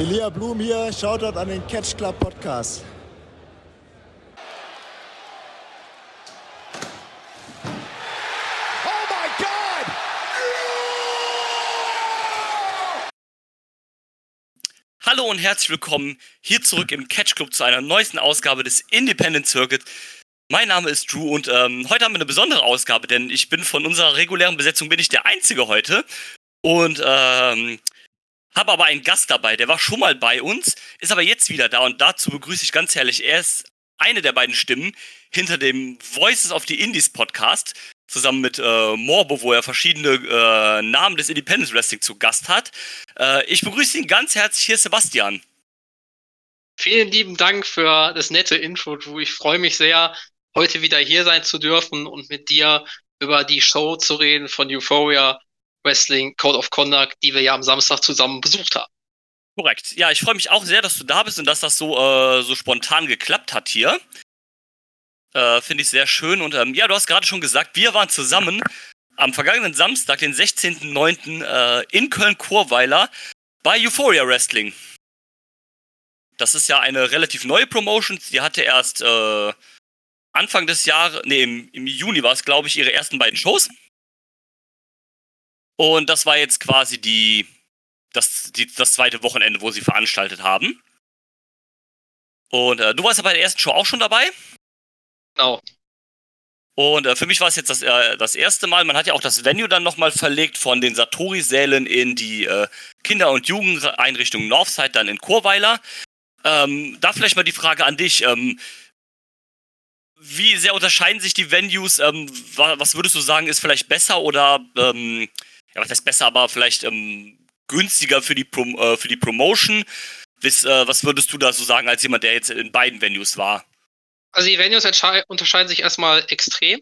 Elia Blum hier, Shoutout an den Catch Club Podcast. Hallo und herzlich willkommen hier zurück im Catch Club zu einer neuesten Ausgabe des Independent Circuit. Mein Name ist Drew und ähm, heute haben wir eine besondere Ausgabe, denn ich bin von unserer regulären Besetzung bin ich der Einzige heute und ähm, habe aber einen Gast dabei, der war schon mal bei uns, ist aber jetzt wieder da und dazu begrüße ich ganz herrlich. Er ist eine der beiden Stimmen hinter dem Voices of the Indies Podcast zusammen mit äh, Morbo, wo er verschiedene äh, Namen des Independence Wrestling zu Gast hat. Äh, ich begrüße ihn ganz herzlich hier, Sebastian. Vielen lieben Dank für das nette Intro, Drew. Ich freue mich sehr, heute wieder hier sein zu dürfen und mit dir über die Show zu reden von Euphoria Wrestling Code of Conduct, die wir ja am Samstag zusammen besucht haben. Korrekt. Ja, ich freue mich auch sehr, dass du da bist und dass das so, äh, so spontan geklappt hat hier. Äh, Finde ich sehr schön. Und ähm, ja, du hast gerade schon gesagt, wir waren zusammen am vergangenen Samstag, den 16.09. Äh, in Köln-Chorweiler bei Euphoria Wrestling. Das ist ja eine relativ neue Promotion. Die hatte erst äh, Anfang des Jahres, nee, im, im Juni war es, glaube ich, ihre ersten beiden Shows. Und das war jetzt quasi die, das, die, das zweite Wochenende, wo sie veranstaltet haben. Und äh, du warst ja bei der ersten Show auch schon dabei. Genau. Und äh, für mich war es jetzt das, äh, das erste Mal. Man hat ja auch das Venue dann nochmal verlegt von den Satori-Sälen in die äh, Kinder- und Jugendeinrichtung Northside, dann in Chorweiler. Ähm, da vielleicht mal die Frage an dich. Ähm, wie sehr unterscheiden sich die Venues? Ähm, was würdest du sagen, ist vielleicht besser oder, ähm, ja, was heißt besser, aber vielleicht ähm, günstiger für die, Prom äh, für die Promotion? Was, äh, was würdest du da so sagen als jemand, der jetzt in beiden Venues war? Also die Venues unterscheiden sich erstmal extrem.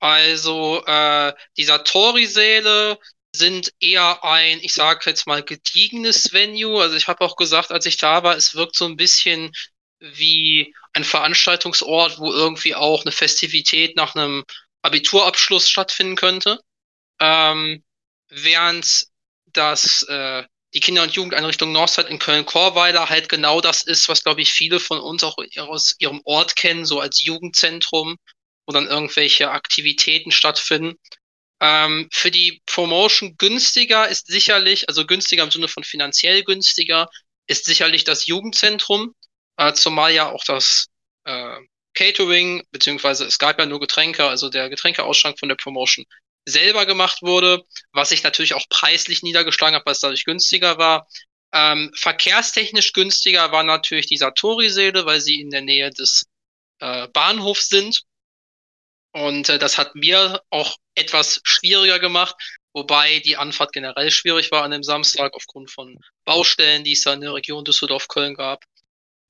Also äh, die Satori-Säle sind eher ein, ich sage jetzt mal, gediegenes Venue. Also ich habe auch gesagt, als ich da war, es wirkt so ein bisschen wie ein Veranstaltungsort, wo irgendwie auch eine Festivität nach einem Abiturabschluss stattfinden könnte. Ähm, während das äh, die Kinder- und Jugendeinrichtung Northside in Köln-Korweiler halt genau das ist, was, glaube ich, viele von uns auch aus ihrem Ort kennen, so als Jugendzentrum, wo dann irgendwelche Aktivitäten stattfinden. Ähm, für die Promotion günstiger ist sicherlich, also günstiger im Sinne von finanziell günstiger, ist sicherlich das Jugendzentrum, äh, zumal ja auch das äh, Catering, beziehungsweise es gab ja nur Getränke, also der Getränkeausschank von der Promotion selber gemacht wurde, was sich natürlich auch preislich niedergeschlagen hat, weil es dadurch günstiger war. Ähm, verkehrstechnisch günstiger war natürlich die Satori-Säle, weil sie in der Nähe des äh, Bahnhofs sind. Und äh, das hat mir auch etwas schwieriger gemacht, wobei die Anfahrt generell schwierig war an dem Samstag aufgrund von Baustellen, die es da in der Region Düsseldorf-Köln gab.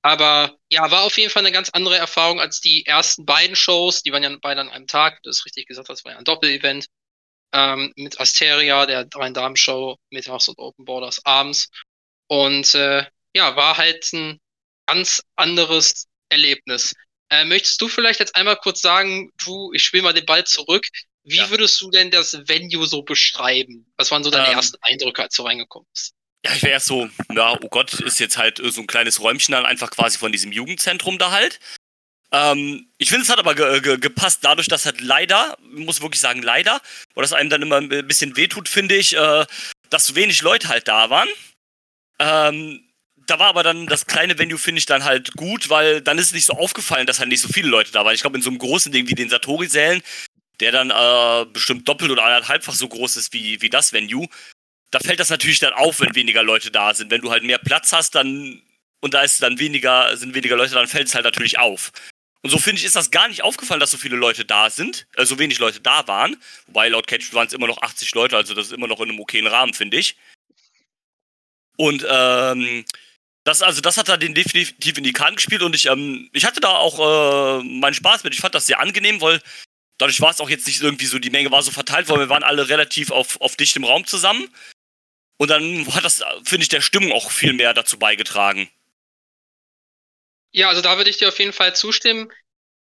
Aber ja, war auf jeden Fall eine ganz andere Erfahrung als die ersten beiden Shows. Die waren ja beide an einem Tag. Du hast richtig gesagt, das war ja ein Doppelevent ähm, mit Asteria, der Dreien-Damen-Show, mittags und Open Borders abends. Und äh, ja, war halt ein ganz anderes Erlebnis. Äh, möchtest du vielleicht jetzt einmal kurz sagen, du, ich spiele mal den Ball zurück. Wie ja. würdest du denn das Venue so beschreiben? Was waren so deine ähm, ersten Eindrücke, als du reingekommen bist? Ja, ich wäre erst so, ja, oh Gott, ist jetzt halt so ein kleines Räumchen dann einfach quasi von diesem Jugendzentrum da halt. Ähm, ich finde, es hat aber ge ge gepasst, dadurch, dass halt leider, muss wirklich sagen, leider, weil das einem dann immer ein bisschen wehtut, finde ich, äh, dass so wenig Leute halt da waren. Ähm, da war aber dann das kleine Venue, finde ich, dann halt gut, weil dann ist es nicht so aufgefallen, dass halt nicht so viele Leute da waren. Ich glaube, in so einem großen Ding wie den Satori-Sälen, der dann äh, bestimmt doppelt oder anderthalbfach so groß ist wie, wie das Venue, da fällt das natürlich dann auf, wenn weniger Leute da sind. Wenn du halt mehr Platz hast, dann und da ist dann weniger, sind weniger Leute, dann fällt es halt natürlich auf. Und so finde ich, ist das gar nicht aufgefallen, dass so viele Leute da sind, äh, so wenig Leute da waren. Wobei laut Catch waren es immer noch 80 Leute, also das ist immer noch in einem okayen Rahmen, finde ich. Und ähm, das, also das hat da den definitiv in die Karten gespielt und ich, ähm, ich hatte da auch äh, meinen Spaß mit. Ich fand das sehr angenehm, weil dadurch war es auch jetzt nicht irgendwie so, die Menge war so verteilt, weil wir waren alle relativ auf, auf dichtem Raum zusammen. Und dann hat das, finde ich, der Stimmung auch viel mehr dazu beigetragen. Ja, also da würde ich dir auf jeden Fall zustimmen.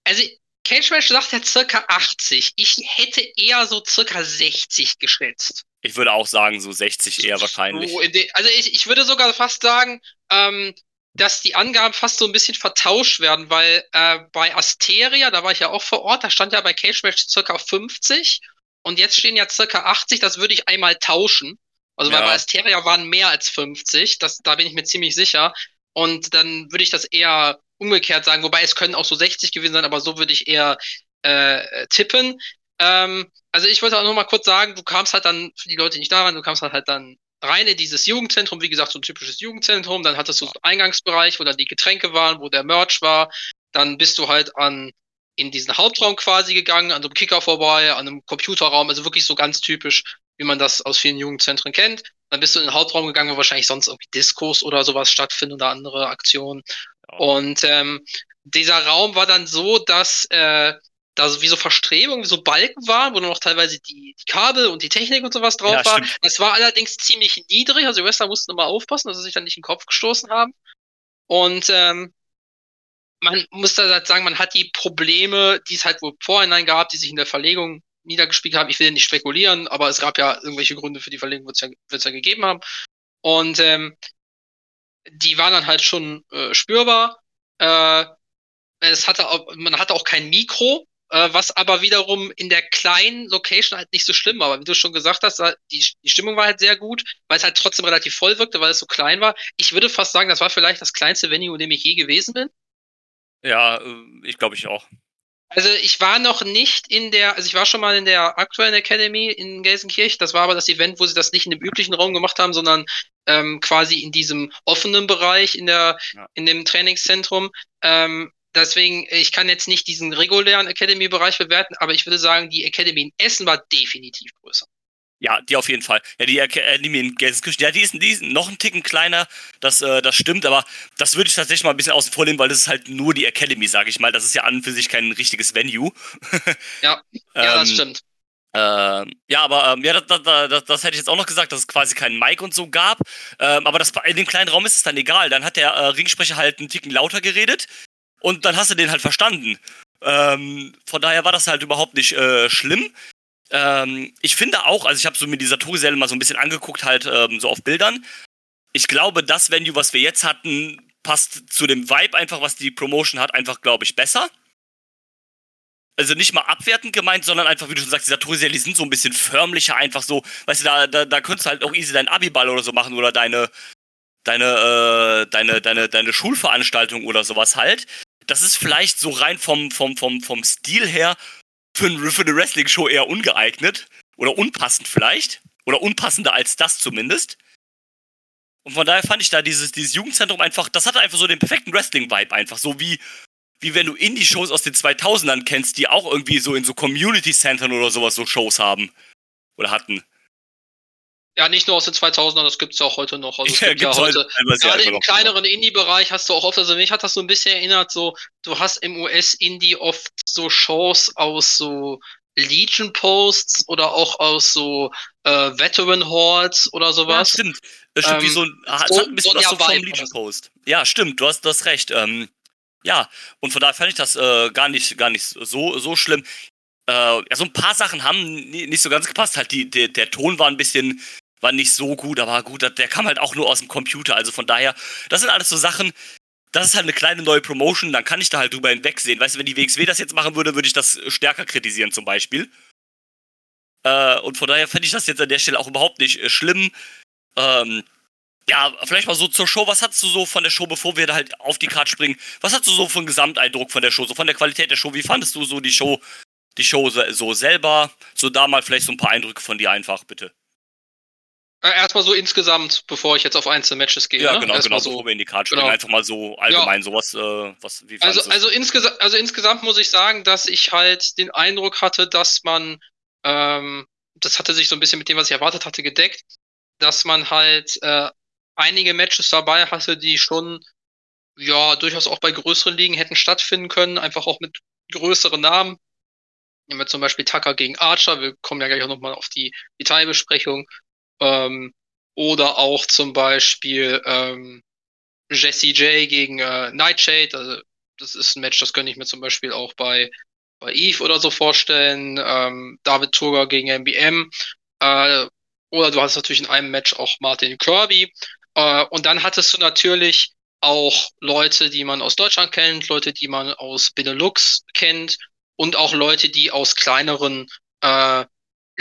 Also Cage Match sagt ja circa 80. Ich hätte eher so circa 60 geschätzt. Ich würde auch sagen, so 60 eher wahrscheinlich. Also ich, ich würde sogar fast sagen, ähm, dass die Angaben fast so ein bisschen vertauscht werden, weil äh, bei Asteria, da war ich ja auch vor Ort, da stand ja bei Cage Match circa 50 und jetzt stehen ja circa 80, das würde ich einmal tauschen. Also ja. bei Asteria waren mehr als 50, das, da bin ich mir ziemlich sicher. Und dann würde ich das eher umgekehrt sagen, wobei es können auch so 60 gewesen sein, aber so würde ich eher äh, tippen. Ähm, also ich wollte auch noch mal kurz sagen, du kamst halt dann, für die Leute nicht daran, du kamst halt dann rein in dieses Jugendzentrum, wie gesagt, so ein typisches Jugendzentrum, dann hattest du so einen Eingangsbereich, wo dann die Getränke waren, wo der Merch war, dann bist du halt an in diesen Hauptraum quasi gegangen, an so einem Kicker vorbei, an einem Computerraum, also wirklich so ganz typisch, wie man das aus vielen Jugendzentren kennt. Dann bist du in den Hauptraum gegangen, wo wahrscheinlich sonst irgendwie Diskos oder sowas stattfinden oder andere Aktionen. Und ähm, dieser Raum war dann so, dass äh, da so wie so Verstrebungen, wie so Balken waren, wo noch teilweise die, die Kabel und die Technik und sowas drauf ja, war. Stimmt. Das war allerdings ziemlich niedrig, also die Wrestler mussten immer aufpassen, dass sie sich dann nicht in den Kopf gestoßen haben. Und ähm, man muss da halt sagen, man hat die Probleme, die es halt wohl vorhinein gab, die sich in der Verlegung niedergespielt haben. Ich will nicht spekulieren, aber es gab ja irgendwelche Gründe für die Verlegung, wird es ja, ja gegeben haben. Und ähm, die waren dann halt schon äh, spürbar. Äh, es hatte auch, man hatte auch kein Mikro, äh, was aber wiederum in der kleinen Location halt nicht so schlimm war. Aber wie du schon gesagt hast, die, die Stimmung war halt sehr gut, weil es halt trotzdem relativ voll wirkte, weil es so klein war. Ich würde fast sagen, das war vielleicht das kleinste Venue, in dem ich je gewesen bin. Ja, äh, ich glaube ich auch. Also ich war noch nicht in der, also ich war schon mal in der aktuellen Academy in Gelsenkirchen. Das war aber das Event, wo sie das nicht in dem üblichen Raum gemacht haben, sondern ähm, quasi in diesem offenen Bereich in der, ja. in dem Trainingszentrum. Ähm, deswegen, ich kann jetzt nicht diesen regulären Academy-Bereich bewerten, aber ich würde sagen, die Academy in Essen war definitiv größer. Ja, die auf jeden Fall. Ja, die Academy in Gelsenkirchen, ja, die ist, die ist noch ein Ticken kleiner, das, äh, das stimmt, aber das würde ich tatsächlich mal ein bisschen außen vor nehmen, weil das ist halt nur die Academy, sage ich mal. Das ist ja an und für sich kein richtiges Venue. ja, ja, das ähm, stimmt. Ähm, ja, aber ähm, ja, das, das, das, das, hätte ich jetzt auch noch gesagt, dass es quasi keinen Mic und so gab. Ähm, aber das, in dem kleinen Raum ist es dann egal. Dann hat der äh, Ringsprecher halt einen Ticken lauter geredet und dann hast du den halt verstanden. Ähm, von daher war das halt überhaupt nicht äh, schlimm. Ähm, ich finde auch, also ich habe so mir die Satori-Säle mal so ein bisschen angeguckt, halt ähm, so auf Bildern. Ich glaube, das Venue, was wir jetzt hatten, passt zu dem Vibe einfach, was die Promotion hat, einfach, glaube ich, besser. Also nicht mal abwertend gemeint, sondern einfach, wie du schon sagst, die Satori-Säle, die sind so ein bisschen förmlicher, einfach so, weißt du, da, da, da könntest du halt auch easy deinen Abiball oder so machen oder deine, deine, äh, deine, deine, deine Schulveranstaltung oder sowas halt. Das ist vielleicht so rein vom, vom, vom, vom Stil her für, für eine Wrestling-Show eher ungeeignet. Oder unpassend vielleicht. Oder unpassender als das zumindest. Und von daher fand ich da dieses, dieses Jugendzentrum einfach, das hatte einfach so den perfekten Wrestling-Vibe einfach. So wie, wie wenn du Indie-Shows aus den 2000ern kennst, die auch irgendwie so in so Community-Centern oder sowas so Shows haben. Oder hatten. Ja, nicht nur aus den 2000ern, das gibt es ja auch heute noch. Also es ja, gibt ja heute, gerade im kleineren Indie-Bereich hast du auch oft, also mich hat das so ein bisschen erinnert, so, du hast im US-Indie oft so Shows aus so Legion Posts oder auch aus so äh, Veteran Hordes oder sowas. Ja, stimmt. Das stimmt, ähm, wie so ein, hat, so, hat ein bisschen so was so vom Legion Post. Ja, stimmt, du hast, du hast recht. Ähm, ja, und von daher fand ich das äh, gar nicht, gar nicht so, so schlimm. Äh, ja, so ein paar Sachen haben nicht so ganz gepasst. Halt, die, der, der Ton war ein bisschen, war nicht so gut, aber gut, der kam halt auch nur aus dem Computer. Also von daher, das sind alles so Sachen, das ist halt eine kleine neue Promotion, dann kann ich da halt drüber hinwegsehen. Weißt du, wenn die WXW das jetzt machen würde, würde ich das stärker kritisieren zum Beispiel. Äh, und von daher fände ich das jetzt an der Stelle auch überhaupt nicht äh, schlimm. Ähm, ja, vielleicht mal so zur Show. Was hast du so von der Show, bevor wir da halt auf die Karte springen? Was hast du so einen Gesamteindruck von der Show, so von der Qualität der Show? Wie fandest du so die Show, die Show so selber? So da mal vielleicht so ein paar Eindrücke von dir einfach, bitte. Äh, erstmal so insgesamt, bevor ich jetzt auf einzelne Matches gehe. Ja, ne? genau, genau, so, bevor wir in die Karte springen. Genau. Einfach mal so allgemein ja. sowas, äh, was, wie also, also, insgesa also insgesamt muss ich sagen, dass ich halt den Eindruck hatte, dass man, ähm, das hatte sich so ein bisschen mit dem, was ich erwartet hatte, gedeckt, dass man halt äh, einige Matches dabei hatte, die schon ja durchaus auch bei größeren Ligen hätten stattfinden können, einfach auch mit größeren Namen. Nehmen wir zum Beispiel Tucker gegen Archer, wir kommen ja gleich auch nochmal auf die Detailbesprechung. Ähm, oder auch zum Beispiel ähm, Jesse J gegen äh, Nightshade. Also das ist ein Match, das könnte ich mir zum Beispiel auch bei, bei Eve oder so vorstellen. Ähm, David Turger gegen MBM. Äh, oder du hattest natürlich in einem Match auch Martin Kirby. Äh, und dann hattest du natürlich auch Leute, die man aus Deutschland kennt, Leute, die man aus Benelux kennt und auch Leute, die aus kleineren äh,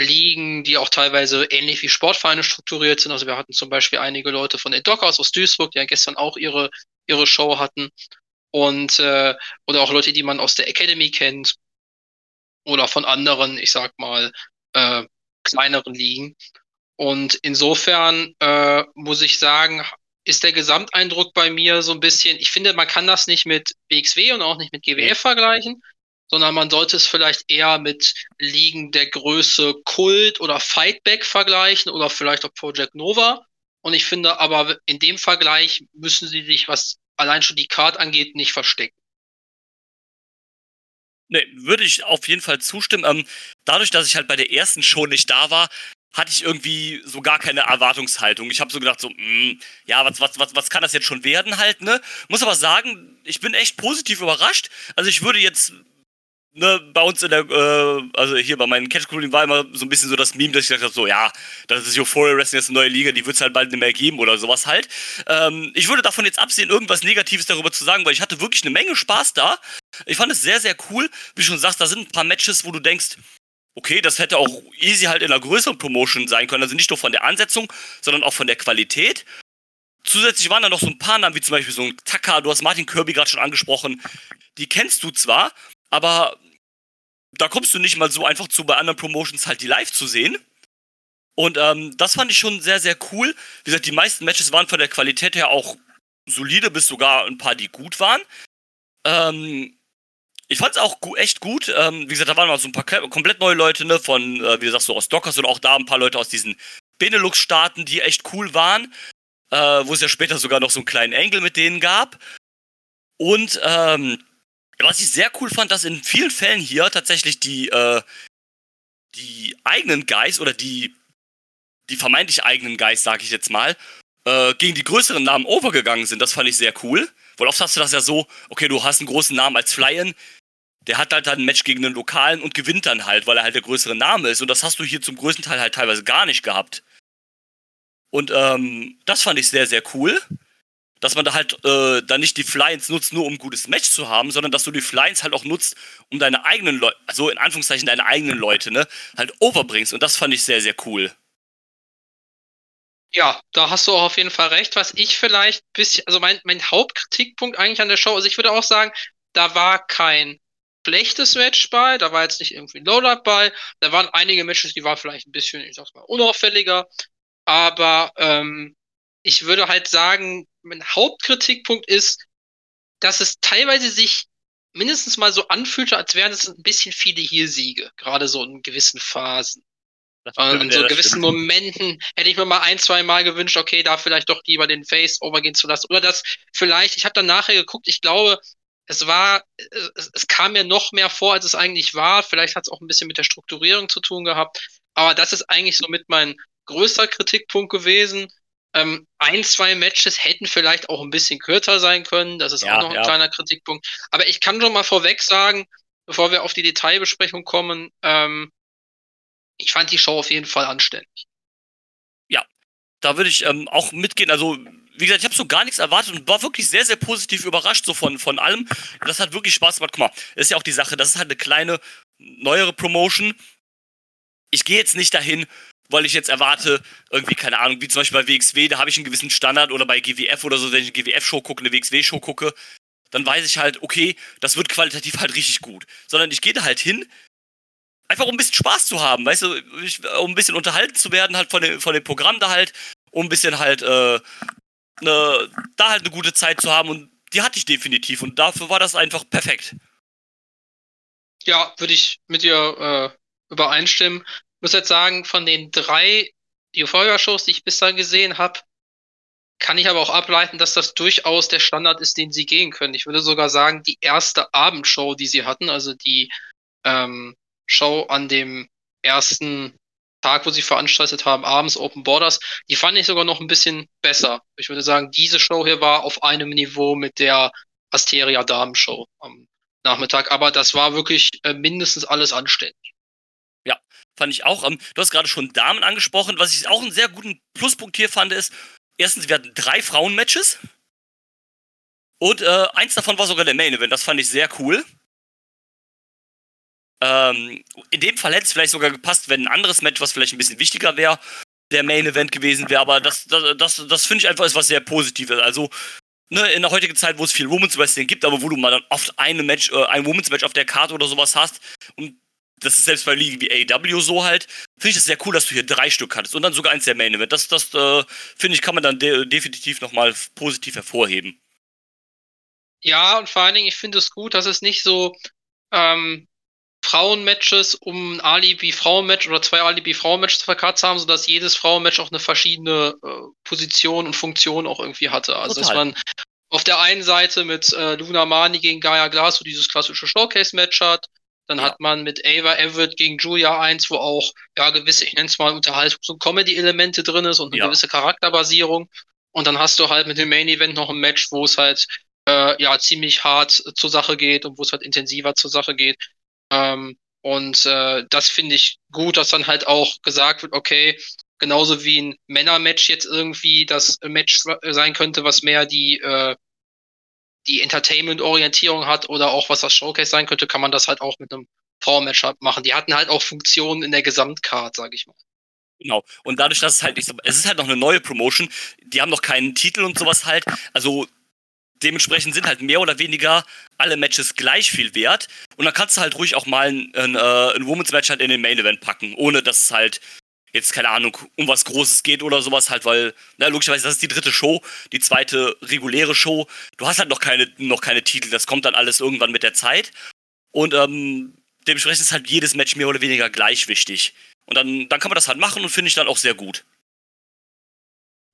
Ligen, die auch teilweise ähnlich wie Sportvereine strukturiert sind. Also wir hatten zum Beispiel einige Leute von den Dockers aus Duisburg, die ja gestern auch ihre, ihre Show hatten. Und äh, oder auch Leute, die man aus der Academy kennt oder von anderen, ich sag mal, äh, kleineren Ligen. Und insofern äh, muss ich sagen, ist der Gesamteindruck bei mir so ein bisschen, ich finde, man kann das nicht mit BXW und auch nicht mit GWF vergleichen, sondern man sollte es vielleicht eher mit Ligen der Größe Kult oder Fightback vergleichen oder vielleicht auch Project Nova. Und ich finde aber in dem Vergleich müssen sie sich, was allein schon die Card angeht, nicht verstecken. Nee, würde ich auf jeden Fall zustimmen. Ähm, dadurch, dass ich halt bei der ersten Show nicht da war, hatte ich irgendwie so gar keine Erwartungshaltung. Ich habe so gedacht, so, mh, mm, ja, was, was, was, was kann das jetzt schon werden halt, ne? Muss aber sagen, ich bin echt positiv überrascht. Also ich würde jetzt ne, bei uns in der, äh, also hier bei meinen Catch Crew war immer so ein bisschen so das Meme, dass ich dachte, so, ja, das ist Euphoria Wrestling, das ist eine neue Liga, die wird es halt bald nicht mehr geben oder sowas halt. Ähm, ich würde davon jetzt absehen, irgendwas Negatives darüber zu sagen, weil ich hatte wirklich eine Menge Spaß da. Ich fand es sehr, sehr cool. Wie schon sagst, da sind ein paar Matches, wo du denkst, okay, das hätte auch easy halt in einer größeren Promotion sein können. Also nicht nur von der Ansetzung, sondern auch von der Qualität. Zusätzlich waren da noch so ein paar Namen, wie zum Beispiel so ein Taka, du hast Martin Kirby gerade schon angesprochen. Die kennst du zwar, aber da kommst du nicht mal so einfach zu, bei anderen Promotions halt die live zu sehen. Und ähm, das fand ich schon sehr, sehr cool. Wie gesagt, die meisten Matches waren von der Qualität her auch solide, bis sogar ein paar, die gut waren. Ähm, ich fand es auch echt gut. Ähm, wie gesagt, da waren mal so ein paar komplett neue Leute, ne, von, äh, wie du sagst, so aus Dockers und auch da ein paar Leute aus diesen Benelux-Staaten, die echt cool waren. Äh, wo es ja später sogar noch so einen kleinen Engel mit denen gab. Und ähm, was ich sehr cool fand, dass in vielen Fällen hier tatsächlich die, äh, die eigenen Guys oder die, die vermeintlich eigenen Guys, sag ich jetzt mal, äh, gegen die größeren Namen overgegangen sind. Das fand ich sehr cool. Weil oft hast du das ja so, okay, du hast einen großen Namen als Flyen, der hat halt dann ein Match gegen einen Lokalen und gewinnt dann halt, weil er halt der größere Name ist. Und das hast du hier zum größten Teil halt teilweise gar nicht gehabt. Und ähm, das fand ich sehr, sehr cool dass man da halt äh, dann nicht die Flyings nutzt, nur um ein gutes Match zu haben, sondern dass du die Flyings halt auch nutzt, um deine eigenen Leute, also in Anführungszeichen deine eigenen Leute, ne, halt overbringst. Und das fand ich sehr, sehr cool. Ja, da hast du auch auf jeden Fall recht. Was ich vielleicht bisschen, also mein, mein Hauptkritikpunkt eigentlich an der Show, also ich würde auch sagen, da war kein schlechtes Match bei, da war jetzt nicht irgendwie ein Lowlight bei, da waren einige Matches, die waren vielleicht ein bisschen, ich sag's mal, unauffälliger, aber ähm, ich würde halt sagen, mein Hauptkritikpunkt ist, dass es teilweise sich mindestens mal so anfühlte, als wären es ein bisschen viele hier Siege, gerade so in gewissen Phasen. Stimmt, in so gewissen stimmt. Momenten hätte ich mir mal ein, zwei Mal gewünscht, okay, da vielleicht doch lieber den Face overgehen zu lassen. Oder das vielleicht, ich habe dann nachher geguckt, ich glaube, es war, es, es, kam mir noch mehr vor, als es eigentlich war. Vielleicht hat es auch ein bisschen mit der Strukturierung zu tun gehabt. Aber das ist eigentlich so mit mein größter Kritikpunkt gewesen. Ähm, ein, zwei Matches hätten vielleicht auch ein bisschen kürzer sein können. Das ist ja, auch noch ein ja. kleiner Kritikpunkt. Aber ich kann schon mal vorweg sagen, bevor wir auf die Detailbesprechung kommen, ähm, ich fand die Show auf jeden Fall anständig. Ja, da würde ich ähm, auch mitgehen. Also, wie gesagt, ich habe so gar nichts erwartet und war wirklich sehr, sehr positiv überrascht so von, von allem. Das hat wirklich Spaß gemacht. Guck mal, das ist ja auch die Sache, das ist halt eine kleine, neuere Promotion. Ich gehe jetzt nicht dahin, weil ich jetzt erwarte, irgendwie, keine Ahnung, wie zum Beispiel bei WXW, da habe ich einen gewissen Standard oder bei GWF oder so, wenn ich eine GWF-Show gucke, eine WXW-Show gucke, dann weiß ich halt, okay, das wird qualitativ halt richtig gut. Sondern ich gehe da halt hin, einfach um ein bisschen Spaß zu haben, weißt du, um ein bisschen unterhalten zu werden, halt von dem, von dem Programm da halt, um ein bisschen halt, äh, ne, da halt eine gute Zeit zu haben und die hatte ich definitiv und dafür war das einfach perfekt. Ja, würde ich mit dir äh, übereinstimmen muss jetzt sagen, von den drei Euphoria-Shows, die ich bisher gesehen habe, kann ich aber auch ableiten, dass das durchaus der Standard ist, den sie gehen können. Ich würde sogar sagen, die erste Abendshow, die sie hatten, also die ähm, Show an dem ersten Tag, wo sie veranstaltet haben, abends Open Borders, die fand ich sogar noch ein bisschen besser. Ich würde sagen, diese Show hier war auf einem Niveau mit der Asteria Damen Show am Nachmittag, aber das war wirklich äh, mindestens alles anständig. Fand ich auch. Ähm, du hast gerade schon Damen angesprochen. Was ich auch einen sehr guten Pluspunkt hier fand, ist, erstens, wir hatten drei Frauen-Matches. Und äh, eins davon war sogar der Main Event. Das fand ich sehr cool. Ähm, in dem Fall hätte es vielleicht sogar gepasst, wenn ein anderes Match, was vielleicht ein bisschen wichtiger wäre, der Main Event gewesen wäre. Aber das, das, das, das finde ich einfach ist was sehr Positives. Also ne, in der heutigen Zeit, wo es viel Women's Wrestling gibt, aber wo du mal dann oft eine Match, äh, ein Women's Match auf der Karte oder sowas hast und das ist selbst bei Ligen wie AW so halt, finde ich es sehr cool, dass du hier drei Stück hattest und dann sogar eins der Main Event. Das, das äh, finde ich, kann man dann de definitiv nochmal positiv hervorheben. Ja, und vor allen Dingen, ich finde es gut, dass es nicht so ähm, Frauenmatches um ein Alibi-Frauenmatch oder zwei Alibi-Frauenmatches zu verkatzt haben, sodass jedes Frauenmatch auch eine verschiedene äh, Position und Funktion auch irgendwie hatte. Also, Total. dass man auf der einen Seite mit äh, Luna Mani gegen Gaia Glass so dieses klassische Showcase-Match hat. Dann ja. hat man mit Ava Everett gegen Julia 1, wo auch ja gewisse, ich nenne es mal Unterhaltungs- und Comedy-Elemente drin ist und eine ja. gewisse Charakterbasierung. Und dann hast du halt mit dem Main Event noch ein Match, wo es halt äh, ja ziemlich hart zur Sache geht und wo es halt intensiver zur Sache geht. Ähm, und äh, das finde ich gut, dass dann halt auch gesagt wird, okay, genauso wie ein Männermatch jetzt irgendwie das Match sein könnte, was mehr die äh, die Entertainment-Orientierung hat oder auch was das Showcase sein könnte, kann man das halt auch mit einem Frauenmatch machen. Die hatten halt auch Funktionen in der Gesamtcard, sag ich mal. Genau. Und dadurch, dass es halt nicht so, es ist halt noch eine neue Promotion, die haben noch keinen Titel und sowas halt. Also dementsprechend sind halt mehr oder weniger alle Matches gleich viel wert. Und dann kannst du halt ruhig auch mal ein, ein, äh, ein Women's Match halt in den Main Event packen, ohne dass es halt jetzt, keine Ahnung, um was Großes geht oder sowas halt, weil, na, logischerweise, das ist die dritte Show, die zweite reguläre Show. Du hast halt noch keine, noch keine Titel, das kommt dann alles irgendwann mit der Zeit. Und ähm, dementsprechend ist halt jedes Match mehr oder weniger gleich wichtig. Und dann, dann kann man das halt machen und finde ich dann auch sehr gut.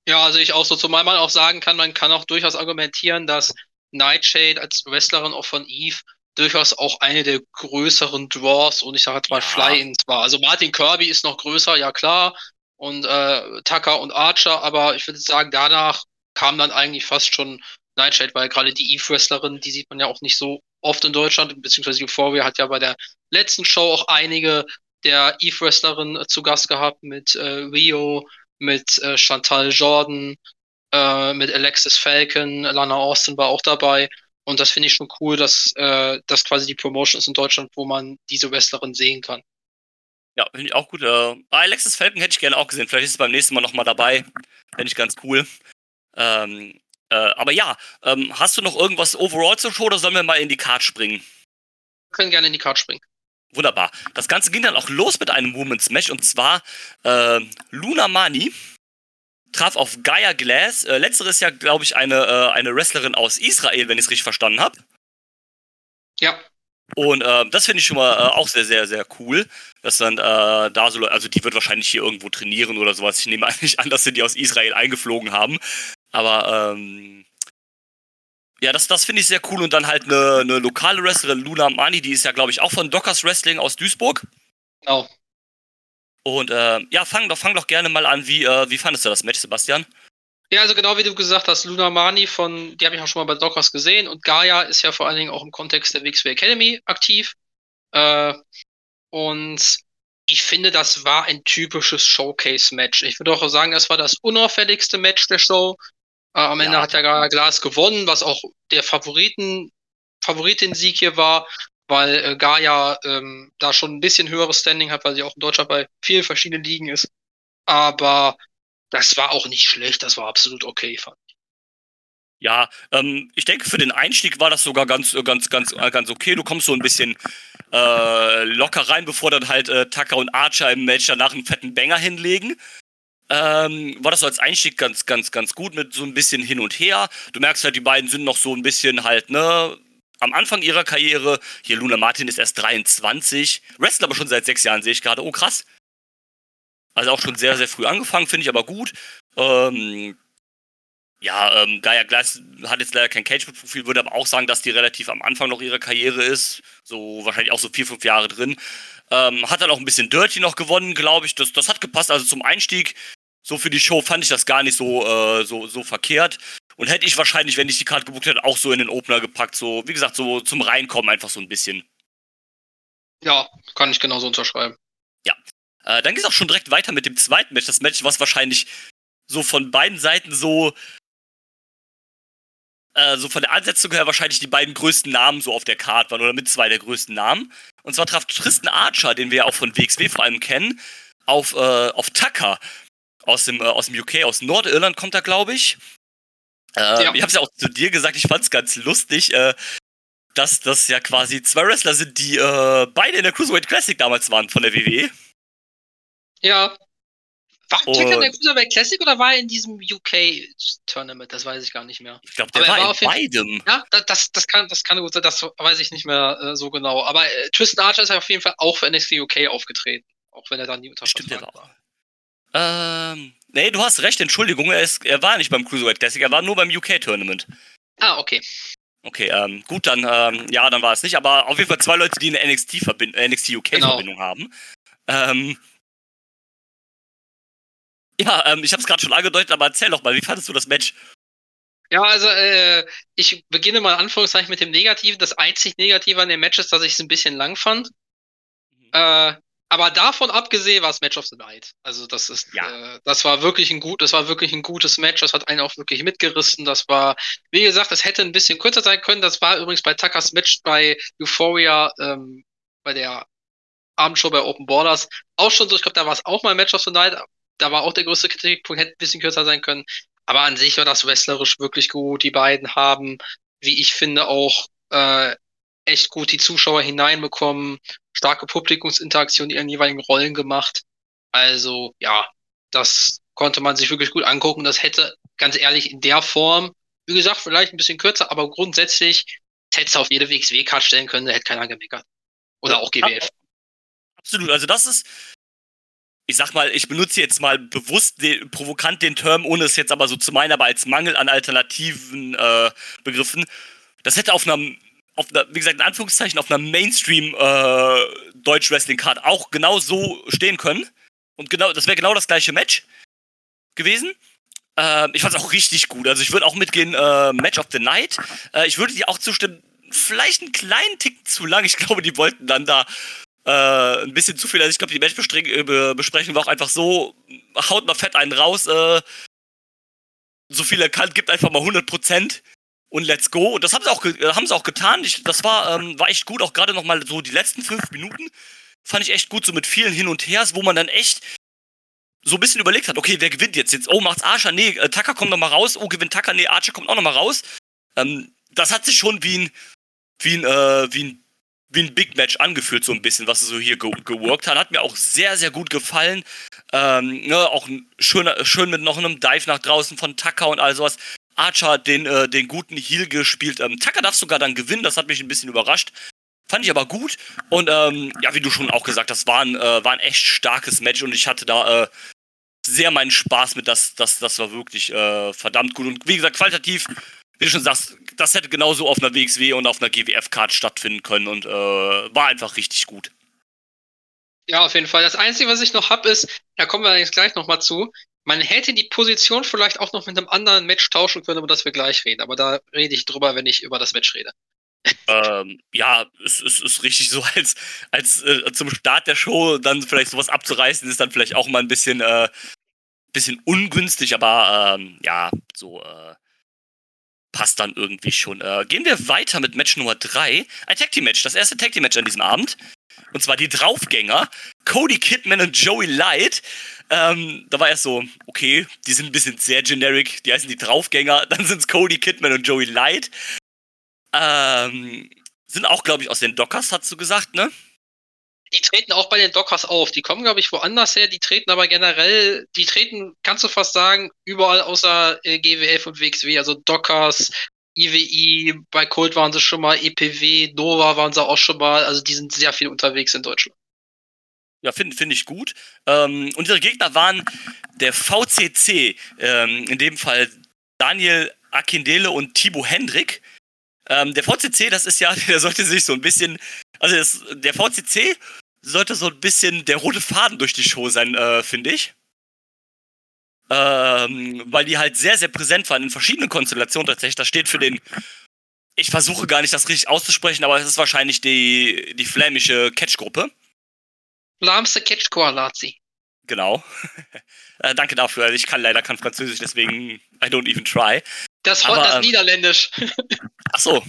Ja, also ich auch so, zumal man auch sagen kann, man kann auch durchaus argumentieren, dass Nightshade als Wrestlerin auch von Eve durchaus auch eine der größeren Draws und ich sage jetzt mal ja. Fly-Ins war. Also Martin Kirby ist noch größer, ja klar, und äh, Tucker und Archer, aber ich würde sagen, danach kam dann eigentlich fast schon Nightshade, weil gerade die Eve-Wrestlerin, die sieht man ja auch nicht so oft in Deutschland, beziehungsweise Euphoria hat ja bei der letzten Show auch einige der Eve-Wrestlerin äh, zu Gast gehabt mit äh, Rio, mit äh, Chantal Jordan, äh, mit Alexis Falcon, Lana Austin war auch dabei. Und das finde ich schon cool, dass äh, das quasi die Promotion ist in Deutschland, wo man diese Wrestlerin sehen kann. Ja, finde ich auch gut. Äh, Alexis Falcon hätte ich gerne auch gesehen. Vielleicht ist es beim nächsten Mal nochmal dabei. Fände ich ganz cool. Ähm, äh, aber ja, ähm, hast du noch irgendwas overall zur Show oder sollen wir mal in die Card springen? Wir können gerne in die Card springen. Wunderbar. Das Ganze ging dann auch los mit einem Women's Match und zwar äh, Luna Mani traf auf Gaia Glass. Äh, letztere ist ja, glaube ich, eine, äh, eine Wrestlerin aus Israel, wenn ich es richtig verstanden habe. Ja. Und äh, das finde ich schon mal äh, auch sehr, sehr, sehr cool, dass dann äh, da so, also die wird wahrscheinlich hier irgendwo trainieren oder sowas. Ich nehme eigentlich an, dass sie die aus Israel eingeflogen haben. Aber ähm, ja, das, das finde ich sehr cool. Und dann halt eine, eine lokale Wrestlerin, Luna Mani, die ist ja, glaube ich, auch von Dockers Wrestling aus Duisburg. Genau. Und äh, ja, fang doch, fang doch gerne mal an. Wie, äh, wie fandest du das Match, Sebastian? Ja, also genau wie du gesagt hast, Luna Mani von, die habe ich auch schon mal bei Dockers gesehen und Gaia ist ja vor allen Dingen auch im Kontext der WXW Academy aktiv. Äh, und ich finde, das war ein typisches Showcase-Match. Ich würde auch sagen, das war das unauffälligste Match der Show. Äh, am Ende ja. hat der Gaia Glas gewonnen, was auch der Favoriten, Favoritensieg hier war, weil äh, Gaia ähm, da schon ein bisschen höheres Standing hat, weil sie auch in Deutschland bei vielen verschiedenen Ligen ist. Aber das war auch nicht schlecht, das war absolut okay, fand ich. Ja, ähm, ich denke, für den Einstieg war das sogar ganz, ganz, ganz, ganz okay. Du kommst so ein bisschen äh, locker rein, bevor dann halt äh, Tucker und Archer im Match danach einen fetten Banger hinlegen ähm, war das so als Einstieg ganz, ganz, ganz gut mit so ein bisschen hin und her. Du merkst halt, die beiden sind noch so ein bisschen halt, ne, am Anfang ihrer Karriere. Hier Luna Martin ist erst 23, wrestelt aber schon seit sechs Jahren, sehe ich gerade. Oh, krass. Also auch schon sehr, sehr früh angefangen, finde ich aber gut. Ähm, ja, ähm, Gaia Glass hat jetzt leider kein Cage-Profil, würde aber auch sagen, dass die relativ am Anfang noch ihrer Karriere ist. So wahrscheinlich auch so vier, fünf Jahre drin. Ähm, hat dann auch ein bisschen Dirty noch gewonnen, glaube ich. Das, das hat gepasst. Also zum Einstieg so für die Show fand ich das gar nicht so, äh, so, so verkehrt. Und hätte ich wahrscheinlich, wenn ich die Karte gebucht hätte, auch so in den Opener gepackt. So, wie gesagt, so zum Reinkommen einfach so ein bisschen. Ja, kann ich genauso unterschreiben. Ja. Äh, dann geht es auch schon direkt weiter mit dem zweiten Match. Das Match, was wahrscheinlich so von beiden Seiten so äh, so von der Ansetzung her wahrscheinlich die beiden größten Namen so auf der Card waren oder mit zwei der größten Namen. Und zwar traf Tristan Archer, den wir ja auch von WXW vor allem kennen, auf, äh, auf Tucker aus dem, äh, aus dem UK, aus Nordirland kommt er, glaube ich. Äh, ja. Ich habe es ja auch zu dir gesagt, ich fand es ganz lustig, äh, dass das ja quasi zwei Wrestler sind, die äh, beide in der Cruiserweight Classic damals waren von der WWE. Ja. War Tucker in der Cruiserweight Classic oder war er in diesem UK-Tournament? Das weiß ich gar nicht mehr. Ich glaube, der war, war, in beidem. Ja, das, das, kann, das kann gut sein, das weiß ich nicht mehr äh, so genau. Aber äh, Tristan Archer ist ja auf jeden Fall auch für NXT UK aufgetreten. Auch wenn er dann nie unter Stimmt, war. Ähm, nee, du hast recht, Entschuldigung, er, ist, er war nicht beim Cruiserweight Classic, er war nur beim UK-Tournament. Ah, okay. Okay, ähm, gut, dann, ähm, ja, dann war es nicht, aber auf jeden Fall zwei Leute, die eine NXT, NXT UK-Verbindung genau. haben. Ähm, ja, ähm, ich habe es gerade schon angedeutet, aber erzähl doch mal, wie fandest du das Match? Ja, also äh, ich beginne mal Anführungszeichen mit dem Negativen. Das einzig Negative an dem Match ist, dass ich es ein bisschen lang fand. Mhm. Äh, aber davon abgesehen war es Match of the Night. Also das ist, ja. äh, das war wirklich ein gut, das war wirklich ein gutes Match. Das hat einen auch wirklich mitgerissen. Das war, wie gesagt, es hätte ein bisschen kürzer sein können. Das war übrigens bei Tuckers Match bei Euphoria, ähm, bei der Abendshow bei Open Borders auch schon so. Ich glaube, da war es auch mal Match of the Night. Da war auch der größte Kritikpunkt, hätte ein bisschen kürzer sein können. Aber an sich war das wrestlerisch wirklich gut. Die beiden haben, wie ich finde, auch äh, echt gut die Zuschauer hineinbekommen, starke Publikumsinteraktion in ihren jeweiligen Rollen gemacht. Also ja, das konnte man sich wirklich gut angucken. Das hätte, ganz ehrlich, in der Form, wie gesagt, vielleicht ein bisschen kürzer, aber grundsätzlich hätte es auf jede WXW-Card stellen können, da hätte keiner gemeckert. Oder auch GWF. Absolut, also das ist, ich sag mal, ich benutze jetzt mal bewusst den, provokant den Term, ohne es jetzt aber so zu meinen, aber als Mangel an alternativen äh, Begriffen. Das hätte auf einer auf einer, wie gesagt, in Anführungszeichen, auf einer Mainstream äh, auch genau so stehen können. Und genau, das wäre genau das gleiche Match gewesen. Äh, ich fand es auch richtig gut. Also ich würde auch mitgehen, äh, Match of the Night. Äh, ich würde dir auch zustimmen, vielleicht einen kleinen Tick zu lang. Ich glaube, die wollten dann da äh, ein bisschen zu viel. Also ich glaube, die Matchbesprechung war auch einfach so, haut mal fett einen raus, äh, so viel er kann, gibt einfach mal 100 Prozent und let's go. Und das haben sie auch, äh, haben sie auch getan. Ich, das war, ähm, war echt gut, auch gerade nochmal so die letzten fünf Minuten. Fand ich echt gut, so mit vielen Hin und Hers, wo man dann echt so ein bisschen überlegt hat, okay, wer gewinnt jetzt? Jetzt, oh, macht's Archer? Nee, äh, Tucker kommt nochmal raus. Oh, gewinnt Tucker? Nee, Archer kommt auch nochmal raus. Ähm, das hat sich schon wie ein, wie ein, äh, wie ein, wie ein Big Match angefühlt, so ein bisschen, was so hier ge geworkt hat. Hat mir auch sehr, sehr gut gefallen. Ähm, ne, auch schön, schön mit noch einem Dive nach draußen von Tucker und all sowas. Archer den, äh, den guten Heal gespielt. Ähm, Tucker darf sogar dann gewinnen, das hat mich ein bisschen überrascht. Fand ich aber gut. Und ähm, ja, wie du schon auch gesagt hast, war ein, äh, war ein echt starkes Match und ich hatte da äh, sehr meinen Spaß mit. Das, das, das war wirklich äh, verdammt gut. Und wie gesagt, qualitativ, wie du schon sagst, das hätte genauso auf einer WXW und auf einer GWF-Card stattfinden können und äh, war einfach richtig gut. Ja, auf jeden Fall. Das Einzige, was ich noch habe, ist, da kommen wir jetzt gleich nochmal zu, man hätte die Position vielleicht auch noch mit einem anderen Match tauschen können, über das wir gleich reden. Aber da rede ich drüber, wenn ich über das Match rede. ähm, ja, es, es, ist richtig so, als, als äh, zum Start der Show dann vielleicht sowas abzureißen, ist dann vielleicht auch mal ein bisschen, äh, bisschen ungünstig, aber ähm, ja, so äh, passt dann irgendwie schon. Äh, gehen wir weiter mit Match Nummer 3. Ein Tag Team Match, das erste Tag Team Match an diesem Abend. Und zwar die Draufgänger, Cody Kidman und Joey Light. Ähm, da war erst so, okay, die sind ein bisschen sehr generic, die heißen die Draufgänger. Dann sind es Cody Kidman und Joey Light. Ähm, sind auch, glaube ich, aus den Dockers, hast du gesagt, ne? Die treten auch bei den Dockers auf. Die kommen, glaube ich, woanders her. Die treten aber generell, die treten, kannst du fast sagen, überall außer äh, GWF und WXW. Also Dockers, IWI, bei Colt waren sie schon mal, EPW, Nova waren sie auch schon mal. Also die sind sehr viel unterwegs in Deutschland. Ja, finde find ich gut. Ähm, und ihre Gegner waren der VCC, ähm, in dem Fall Daniel Akindele und Thibaut Hendrik. Ähm, der VCC, das ist ja, der sollte sich so ein bisschen, also das, der VCC sollte so ein bisschen der rote Faden durch die Show sein, äh, finde ich. Ähm, weil die halt sehr, sehr präsent waren in verschiedenen Konstellationen tatsächlich. Das steht für den, ich versuche gar nicht das richtig auszusprechen, aber es ist wahrscheinlich die, die flämische Catch-Gruppe. Lahmste Catch Koalazi. Genau. äh, danke dafür. Ich kann leider kein Französisch, deswegen I don't even try. Das, Aber, das ähm, Niederländisch. Ach so.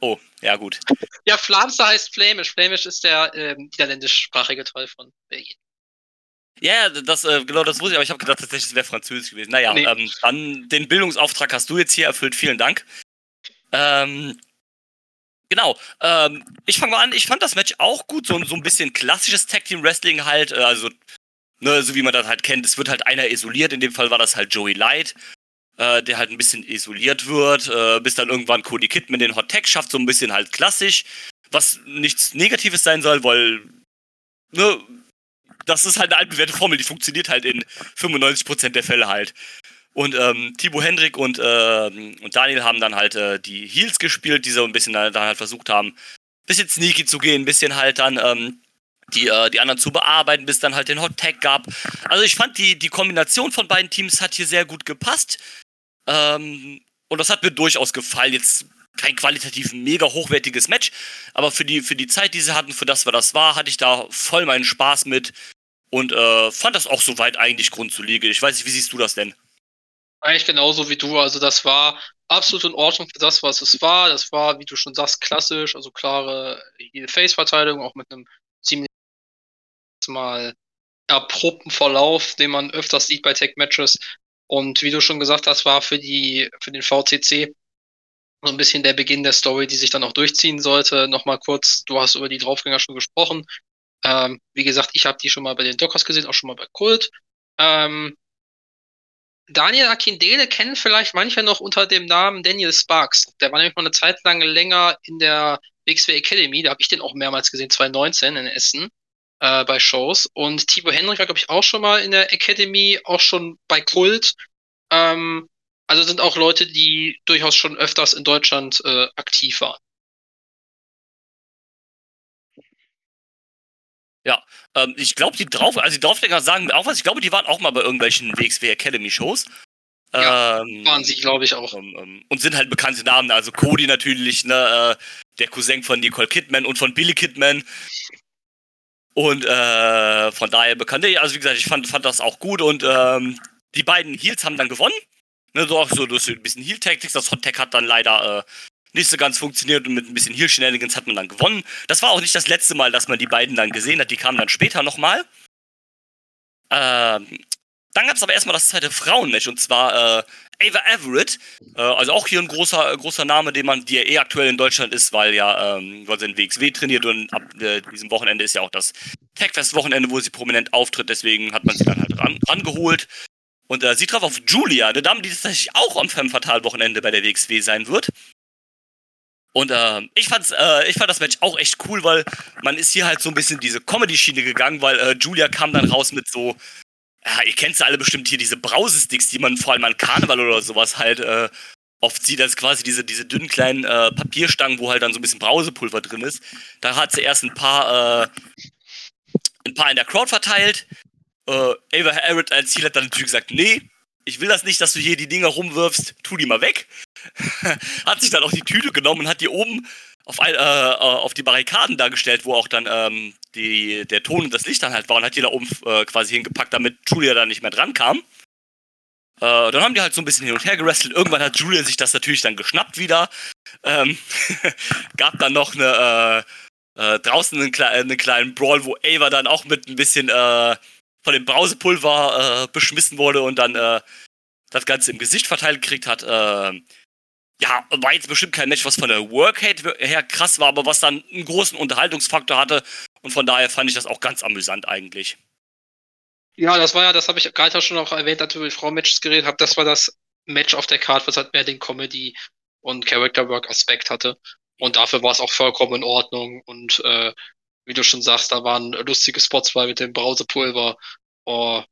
Oh, ja gut. Ja, Flamster heißt Flämisch. Flämisch ist der äh, niederländischsprachige Teil von Belgien. Ja, das, äh, genau das wusste ich, aber ich habe gedacht, tatsächlich, es wäre Französisch gewesen. Naja, nee. ähm, dann den Bildungsauftrag hast du jetzt hier erfüllt. Vielen Dank. Ähm, genau. Ähm, ich fange mal an. Ich fand das Match auch gut. So, so ein bisschen klassisches Tag Team Wrestling halt. Äh, also, ne, so wie man das halt kennt. Es wird halt einer isoliert. In dem Fall war das halt Joey Light. Äh, der halt ein bisschen isoliert wird, äh, bis dann irgendwann Cody Kidman den Hot Tag schafft, so ein bisschen halt klassisch, was nichts Negatives sein soll, weil ne, das ist halt eine altbewährte Formel, die funktioniert halt in 95% der Fälle halt. Und ähm, Thibaut Hendrik und, äh, und Daniel haben dann halt äh, die Heels gespielt, die so ein bisschen dann halt versucht haben, ein bisschen sneaky zu gehen, ein bisschen halt dann ähm, die, äh, die anderen zu bearbeiten, bis dann halt den Hot Tag gab. Also ich fand die, die Kombination von beiden Teams hat hier sehr gut gepasst. Ähm, und das hat mir durchaus gefallen. Jetzt kein qualitativ mega hochwertiges Match, aber für die, für die Zeit, die sie hatten, für das, was das war, hatte ich da voll meinen Spaß mit und äh, fand das auch soweit eigentlich grundsolide. Ich weiß nicht, wie siehst du das denn? Eigentlich genauso wie du. Also das war absolut in Ordnung für das, was es war. Das war, wie du schon sagst, klassisch, also klare Face-Verteilung, auch mit einem ziemlich mal erprobten Verlauf, den man öfters sieht bei Tech-Matches. Und wie du schon gesagt hast, war für die, für den VCC so ein bisschen der Beginn der Story, die sich dann auch durchziehen sollte. Nochmal kurz, du hast über die Draufgänger schon gesprochen. Ähm, wie gesagt, ich habe die schon mal bei den Dockers gesehen, auch schon mal bei Kult. Ähm, Daniel Akindele kennen vielleicht manche noch unter dem Namen Daniel Sparks. Der war nämlich noch eine Zeit lang länger in der WXW Academy. Da habe ich den auch mehrmals gesehen, 2019 in Essen äh, bei Shows. Und Thibaut Henrich war, glaube ich, auch schon mal in der Academy, auch schon bei Kult. Ähm, also sind auch Leute, die durchaus schon öfters in Deutschland äh, aktiv waren. Ja, ähm, ich glaube, die drauf, also die Draufdecker sagen auch was, ich glaube, die waren auch mal bei irgendwelchen WXW Academy Shows. Ja, ähm, waren sie, glaube ich, auch. Ähm, ähm, und sind halt bekannte Namen, also Cody natürlich, ne, äh, der Cousin von Nicole Kidman und von Billy Kidman. Und äh, von daher bekannt. Also wie gesagt, ich fand, fand das auch gut und ähm, die beiden Heels haben dann gewonnen. Ne, so auch so durch ein bisschen Heal-Tactics. Das Hot Tag hat dann leider äh, nicht so ganz funktioniert und mit ein bisschen Heal-Shenanigans hat man dann gewonnen. Das war auch nicht das letzte Mal, dass man die beiden dann gesehen hat. Die kamen dann später nochmal. Ähm, dann gab es aber erstmal das zweite Frauenmatch und zwar äh, Ava Everett. Äh, also auch hier ein großer, großer Name, den man, die ja eh aktuell in Deutschland ist, weil ja, ähm, weil sie in WXW trainiert und ab äh, diesem Wochenende ist ja auch das Tagfest-Wochenende, wo sie prominent auftritt. Deswegen hat man sie dann halt ran, rangeholt. Und äh, sie traf auf Julia, eine Dame, die tatsächlich auch am Femme Fatal Wochenende bei der WXW sein wird. Und äh, ich, fand's, äh, ich fand das Match auch echt cool, weil man ist hier halt so ein bisschen diese Comedy-Schiene gegangen, weil äh, Julia kam dann raus mit so ja, ihr kennt sie alle bestimmt hier, diese Brausesticks, die man vor allem an Karneval oder sowas halt äh, oft sieht. Das quasi diese, diese dünnen kleinen äh, Papierstangen, wo halt dann so ein bisschen Brausepulver drin ist. Da hat sie erst ein paar, äh, ein paar in der Crowd verteilt. Äh, Ava Harrod als Ziel hat dann natürlich gesagt, nee, ich will das nicht, dass du hier die Dinger rumwirfst, tu die mal weg. hat sich dann auch die Tüte genommen und hat die oben auf, ein, äh, äh, auf die Barrikaden dargestellt, wo auch dann ähm, die, der Ton und das Licht dann halt war und hat die da oben äh, quasi hingepackt, damit Julia da nicht mehr dran kam. Äh, dann haben die halt so ein bisschen hin und her gerestelt. Irgendwann hat Julia sich das natürlich dann geschnappt wieder. Ähm, gab dann noch eine äh, äh, draußen einen, einen, kleinen Brawl, wo Ava dann auch mit ein bisschen von dem Brausepulver beschmissen wurde und dann das Ganze im Gesicht verteilt gekriegt hat ja, war jetzt bestimmt kein Match, was von der Workate her krass war, aber was dann einen großen Unterhaltungsfaktor hatte. Und von daher fand ich das auch ganz amüsant eigentlich. Ja, das war ja, das habe ich gerade schon auch erwähnt, als ich über Frau-Matches geredet habe. Das war das Match auf der Karte, was halt mehr den Comedy- und Character-Work-Aspekt hatte. Und dafür war es auch vollkommen in Ordnung. Und äh, wie du schon sagst, da waren lustige Spots bei mit dem Brausepulver. Oh,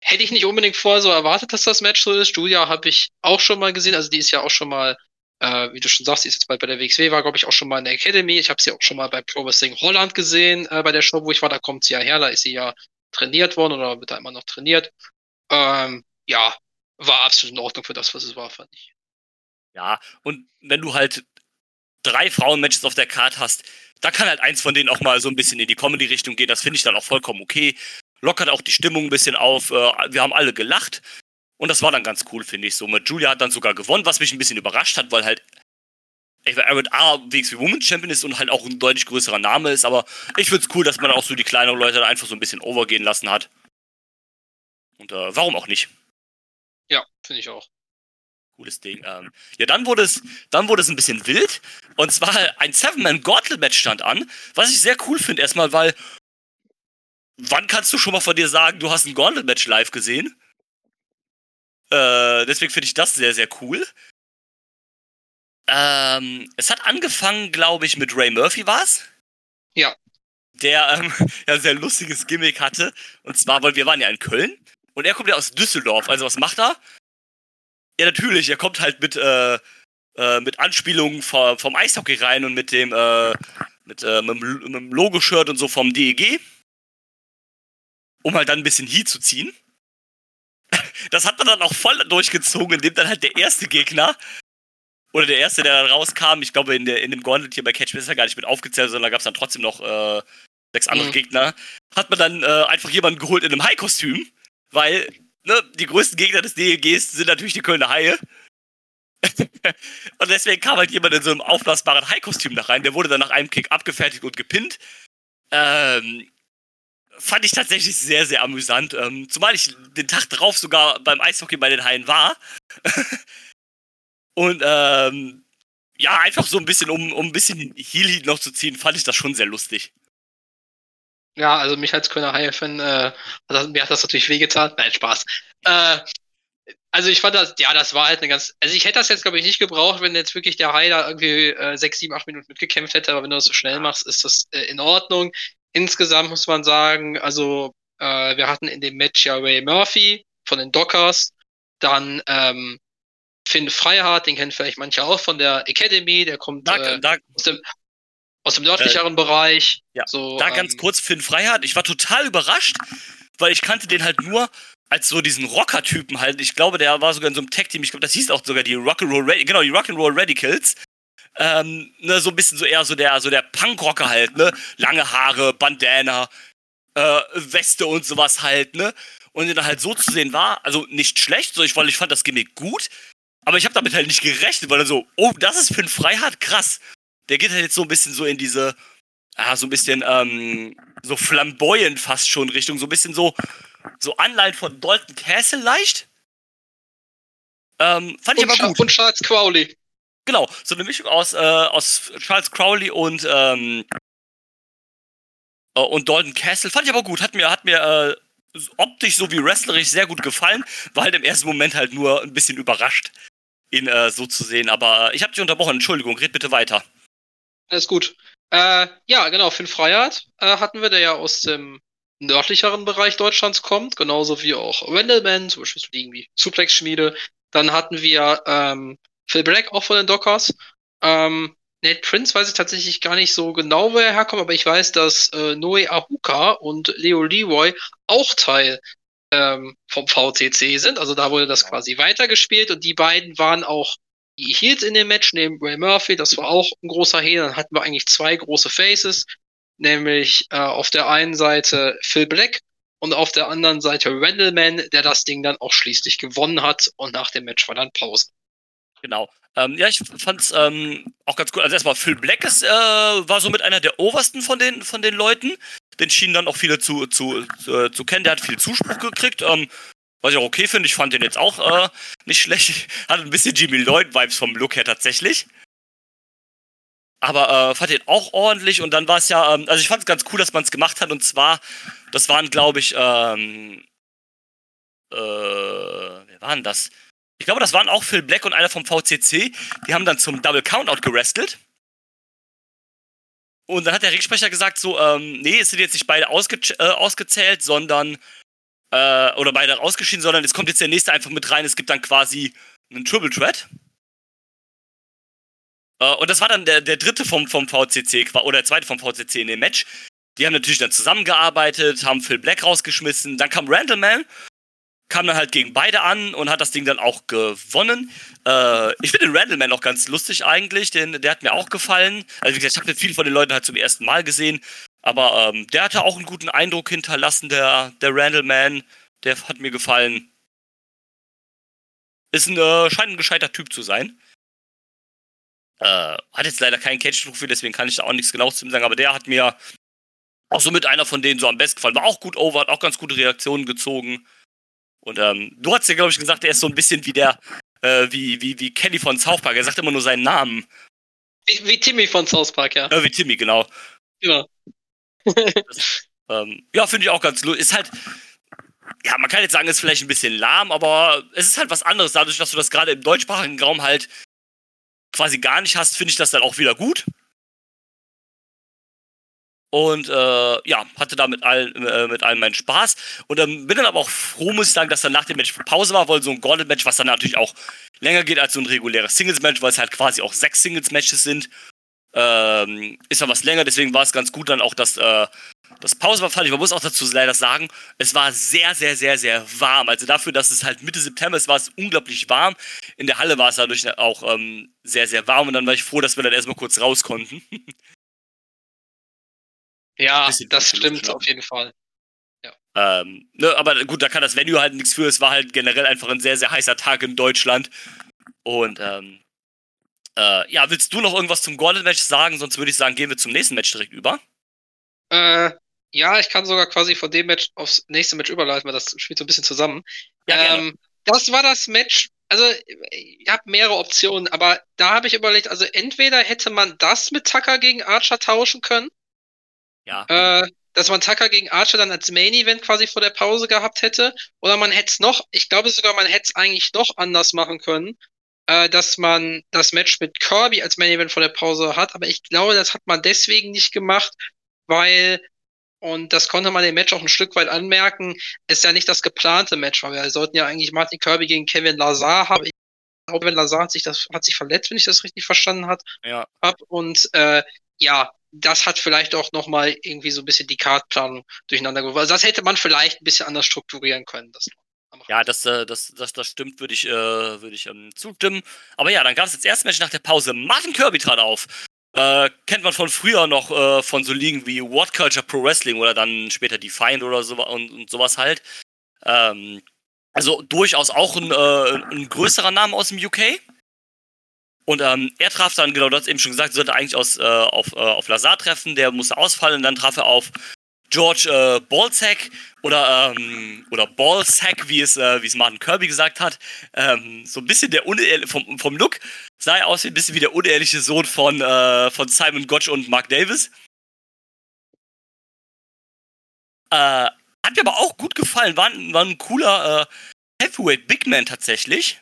hätte ich nicht unbedingt vorher so erwartet, dass das Match so ist. Julia habe ich auch schon mal gesehen. Also die ist ja auch schon mal äh, wie du schon sagst, sie ist jetzt bald bei der WXW, war, glaube ich, auch schon mal in der Academy. Ich habe sie auch schon mal bei Pro Wrestling Holland gesehen, äh, bei der Show, wo ich war. Da kommt sie ja her, da ist sie ja trainiert worden oder wird da immer noch trainiert. Ähm, ja, war absolut in Ordnung für das, was es war, fand ich. Ja, und wenn du halt drei Frauenmatches auf der Karte hast, da kann halt eins von denen auch mal so ein bisschen in die Comedy-Richtung gehen. Das finde ich dann auch vollkommen okay. Lockert auch die Stimmung ein bisschen auf. Äh, wir haben alle gelacht. Und das war dann ganz cool, finde ich so. Mit Julia hat dann sogar gewonnen, was mich ein bisschen überrascht hat, weil halt Aaron A. WXW Women's Champion ist und halt auch ein deutlich größerer Name ist. Aber ich finde es cool, dass man auch so die kleineren Leute da einfach so ein bisschen overgehen lassen hat. Und äh, warum auch nicht? Ja, finde ich auch. Cooles Ding. Ähm, ja, dann wurde es, dann wurde es ein bisschen wild. Und zwar ein Seven-Man-Gauntlet-Match stand an, was ich sehr cool finde erstmal, weil wann kannst du schon mal von dir sagen, du hast ein Gauntlet-Match live gesehen? Äh, deswegen finde ich das sehr, sehr cool. Ähm, es hat angefangen, glaube ich, mit Ray Murphy war's. Ja. Der ähm, ja ein sehr lustiges Gimmick hatte. Und zwar, weil wir waren ja in Köln und er kommt ja aus Düsseldorf. Also was macht er? Ja, natürlich, er kommt halt mit, äh, äh, mit Anspielungen vom, vom Eishockey rein und mit dem, äh, mit, äh, mit, mit dem Logo-Shirt und so vom DEG. Um halt dann ein bisschen Heat zu ziehen. Das hat man dann auch voll durchgezogen, indem dann halt der erste Gegner oder der erste, der dann rauskam, ich glaube, in, der, in dem Gauntlet hier bei Catch ist er gar nicht mit aufgezählt, sondern da gab es dann trotzdem noch äh, sechs andere mhm. Gegner, hat man dann äh, einfach jemanden geholt in einem Hai-Kostüm, weil ne, die größten Gegner des DEGs sind natürlich die Kölner Haie. und deswegen kam halt jemand in so einem aufblasbaren Hai-Kostüm da rein, der wurde dann nach einem Kick abgefertigt und gepinnt. Ähm, fand ich tatsächlich sehr, sehr amüsant. Ähm, zumal ich den Tag drauf sogar beim Eishockey bei den Haien war. Und ähm, ja, einfach so ein bisschen, um, um ein bisschen Heal Heat noch zu ziehen, fand ich das schon sehr lustig. Ja, also mich als Kölner Haie-Fan, äh, mir hat das natürlich wehgetan. Nein, Spaß. Äh, also ich fand das, ja, das war halt eine ganz, also ich hätte das jetzt, glaube ich, nicht gebraucht, wenn jetzt wirklich der Hai da irgendwie äh, sechs, sieben, acht Minuten mitgekämpft hätte, aber wenn du das so schnell machst, ist das äh, in Ordnung. Insgesamt muss man sagen, also äh, wir hatten in dem Match ja Ray Murphy von den Dockers, dann ähm, Finn Freihardt, den kennen vielleicht manche auch von der Academy, der kommt da, äh, da, aus, dem, aus dem nördlicheren äh, Bereich. Ja, so, da ähm, ganz kurz Finn Freihardt. Ich war total überrascht, weil ich kannte den halt nur als so diesen Rocker-Typen halt. Ich glaube, der war sogar in so einem Tag-Team. Ich glaube, das hieß auch sogar die Rock'n'Roll Radicals. Genau, die Rock'n'Roll Radicals. Ähm, ne, so ein bisschen so eher so der, so der Punkrocker halt, ne? Lange Haare, Bandana, äh, Weste und sowas halt, ne? Und den dann halt so zu sehen war, also nicht schlecht, so ich, weil ich fand das Gimmick gut. Aber ich habe damit halt nicht gerechnet, weil er so, oh, das ist für ein Freiheit krass. Der geht halt jetzt so ein bisschen so in diese, ah, so ein bisschen, ähm, so flamboyant fast schon Richtung, so ein bisschen so, so Anleihen von Dalton Castle leicht. Ähm, fand und ich aber gut. Und Charles Crowley. Genau, so eine Mischung aus, äh, aus Charles Crowley und, ähm, äh, und Dalton Castle. Fand ich aber gut. Hat mir, hat mir, äh, optisch sowie wrestlerisch sehr gut gefallen. War halt im ersten Moment halt nur ein bisschen überrascht, ihn äh, so zu sehen. Aber äh, ich habe dich unterbrochen, Entschuldigung, red bitte weiter. Alles gut. Äh, ja, genau, Finn Freiheit hatten wir, der ja aus dem nördlicheren Bereich Deutschlands kommt, genauso wie auch Wendelman, zum Beispiel irgendwie Suplex-Schmiede. Dann hatten wir ähm, Phil Black auch von den Dockers. Ähm, Nate Prince weiß ich tatsächlich gar nicht so genau, wo er herkommt, aber ich weiß, dass äh, Noe Ahuka und Leo Leroy auch Teil ähm, vom VCC sind. Also da wurde das quasi weitergespielt und die beiden waren auch die Heels in dem Match, neben Ray Murphy, das war auch ein großer Heel. Dann hatten wir eigentlich zwei große Faces, nämlich äh, auf der einen Seite Phil Black und auf der anderen Seite Randallman, der das Ding dann auch schließlich gewonnen hat und nach dem Match war dann Pause. Genau. Ähm, ja, ich fand's ähm, auch ganz cool. Also erstmal Phil Black ist, äh, war so mit einer der obersten von den, von den Leuten. Den schienen dann auch viele zu, zu, äh, zu kennen. Der hat viel Zuspruch gekriegt. Ähm, was ich auch okay finde. Ich fand den jetzt auch äh, nicht schlecht. Hat ein bisschen Jimmy Lloyd-Vibes vom Look her tatsächlich. Aber äh, fand den auch ordentlich und dann war es ja, ähm, also ich fand es ganz cool, dass man es gemacht hat und zwar, das waren glaube ich, ähm, äh, wer waren das? Ich glaube, das waren auch Phil Black und einer vom VCC. Die haben dann zum Double Countout gerestelt. Und dann hat der Ringsprecher gesagt so, ähm, nee, es sind jetzt nicht beide ausge äh, ausgezählt, sondern, äh, oder beide rausgeschieden, sondern es kommt jetzt der nächste einfach mit rein. Es gibt dann quasi einen Triple Threat. Äh, und das war dann der, der dritte vom, vom VCC, oder der zweite vom VCC in dem Match. Die haben natürlich dann zusammengearbeitet, haben Phil Black rausgeschmissen. Dann kam Randallman kam dann halt gegen beide an und hat das Ding dann auch gewonnen. Äh, ich finde den Randleman auch ganz lustig eigentlich, den, der hat mir auch gefallen. Also wie gesagt, ich habe viele von den Leuten halt zum ersten Mal gesehen, aber ähm, der hatte auch einen guten Eindruck hinterlassen, der, der Randleman. Der hat mir gefallen. Ist ein, äh, scheint ein gescheiter Typ zu sein. Äh, hat jetzt leider keinen Catch-Trophäe, deswegen kann ich da auch nichts genau zu ihm sagen, aber der hat mir auch so mit einer von denen so am besten gefallen. War auch gut over, hat auch ganz gute Reaktionen gezogen. Und ähm, du hast ja, glaube ich, gesagt, er ist so ein bisschen wie der, äh, wie, wie, wie Kenny von South Park. Er sagt immer nur seinen Namen. Wie, wie Timmy von South Park, ja. Äh, wie Timmy, genau. Ja. das, ähm, ja, finde ich auch ganz lustig. Ist halt, ja, man kann jetzt sagen, ist vielleicht ein bisschen lahm, aber es ist halt was anderes. Dadurch, dass du das gerade im deutschsprachigen Raum halt quasi gar nicht hast, finde ich das dann auch wieder gut. Und äh, ja, hatte da mit allen, äh, mit allen meinen Spaß. Und ähm, bin dann aber auch froh, muss ich sagen, dass dann nach dem Match Pause war, weil so ein Gauntlet-Match, was dann natürlich auch länger geht als so ein reguläres Singles-Match, weil es halt quasi auch sechs Singles-Matches sind, ähm, ist dann was länger. Deswegen war es ganz gut dann auch, dass äh, das Pause war, ich. Muss auch dazu leider sagen, es war sehr, sehr, sehr, sehr warm. Also dafür, dass es halt Mitte September ist, war es unglaublich warm. In der Halle war es dadurch auch ähm, sehr, sehr warm. Und dann war ich froh, dass wir dann erstmal kurz raus konnten. Ja, das stimmt auf jeden Fall. Ja. Ähm, ne, aber gut, da kann das Venue halt nichts für. Es war halt generell einfach ein sehr, sehr heißer Tag in Deutschland. Und ähm, äh, ja, willst du noch irgendwas zum Gauntlet-Match sagen? Sonst würde ich sagen, gehen wir zum nächsten Match direkt über. Äh, ja, ich kann sogar quasi von dem Match aufs nächste Match überleiten, weil das spielt so ein bisschen zusammen. Ja, ähm, das war das Match. Also, ich habe mehrere Optionen, aber da habe ich überlegt, also entweder hätte man das mit Tucker gegen Archer tauschen können ja. Äh, dass man Tucker gegen Archer dann als Main Event quasi vor der Pause gehabt hätte. Oder man hätte es noch, ich glaube sogar, man hätte es eigentlich noch anders machen können, äh, dass man das Match mit Kirby als Main Event vor der Pause hat. Aber ich glaube, das hat man deswegen nicht gemacht, weil, und das konnte man dem Match auch ein Stück weit anmerken, ist ja nicht das geplante Match, weil wir sollten ja eigentlich Martin Kirby gegen Kevin Lazar haben. Ich glaube, Kevin Lazar hat sich, das, hat sich verletzt, wenn ich das richtig verstanden hat, ja. Und äh, ja, das hat vielleicht auch nochmal irgendwie so ein bisschen die Kartplanung durcheinander geworfen. Also das hätte man vielleicht ein bisschen anders strukturieren können. Das ja, das, äh, das, das, das stimmt, würde ich, äh, würd ich ähm, zustimmen. Aber ja, dann gab es das erste Match nach der Pause. Martin Kirby trat auf. Äh, kennt man von früher noch äh, von so Ligen wie What Culture Pro Wrestling oder dann später Defiant oder so und, und sowas halt. Ähm, also durchaus auch ein, äh, ein größerer Name aus dem UK. Und ähm, er traf dann, genau, du hast eben schon gesagt, sollte eigentlich aus, äh, auf, äh, auf Lazar treffen, der musste ausfallen. Und dann traf er auf George äh, Ballsack oder, ähm, oder Ballsack, wie es, äh, wie es Martin Kirby gesagt hat. Ähm, so ein bisschen der vom, vom Look sah er aus wie ein bisschen wie der unehrliche Sohn von, äh, von Simon Gotch und Mark Davis. Äh, hat mir aber auch gut gefallen. War, war ein cooler äh, Heavyweight Big Man tatsächlich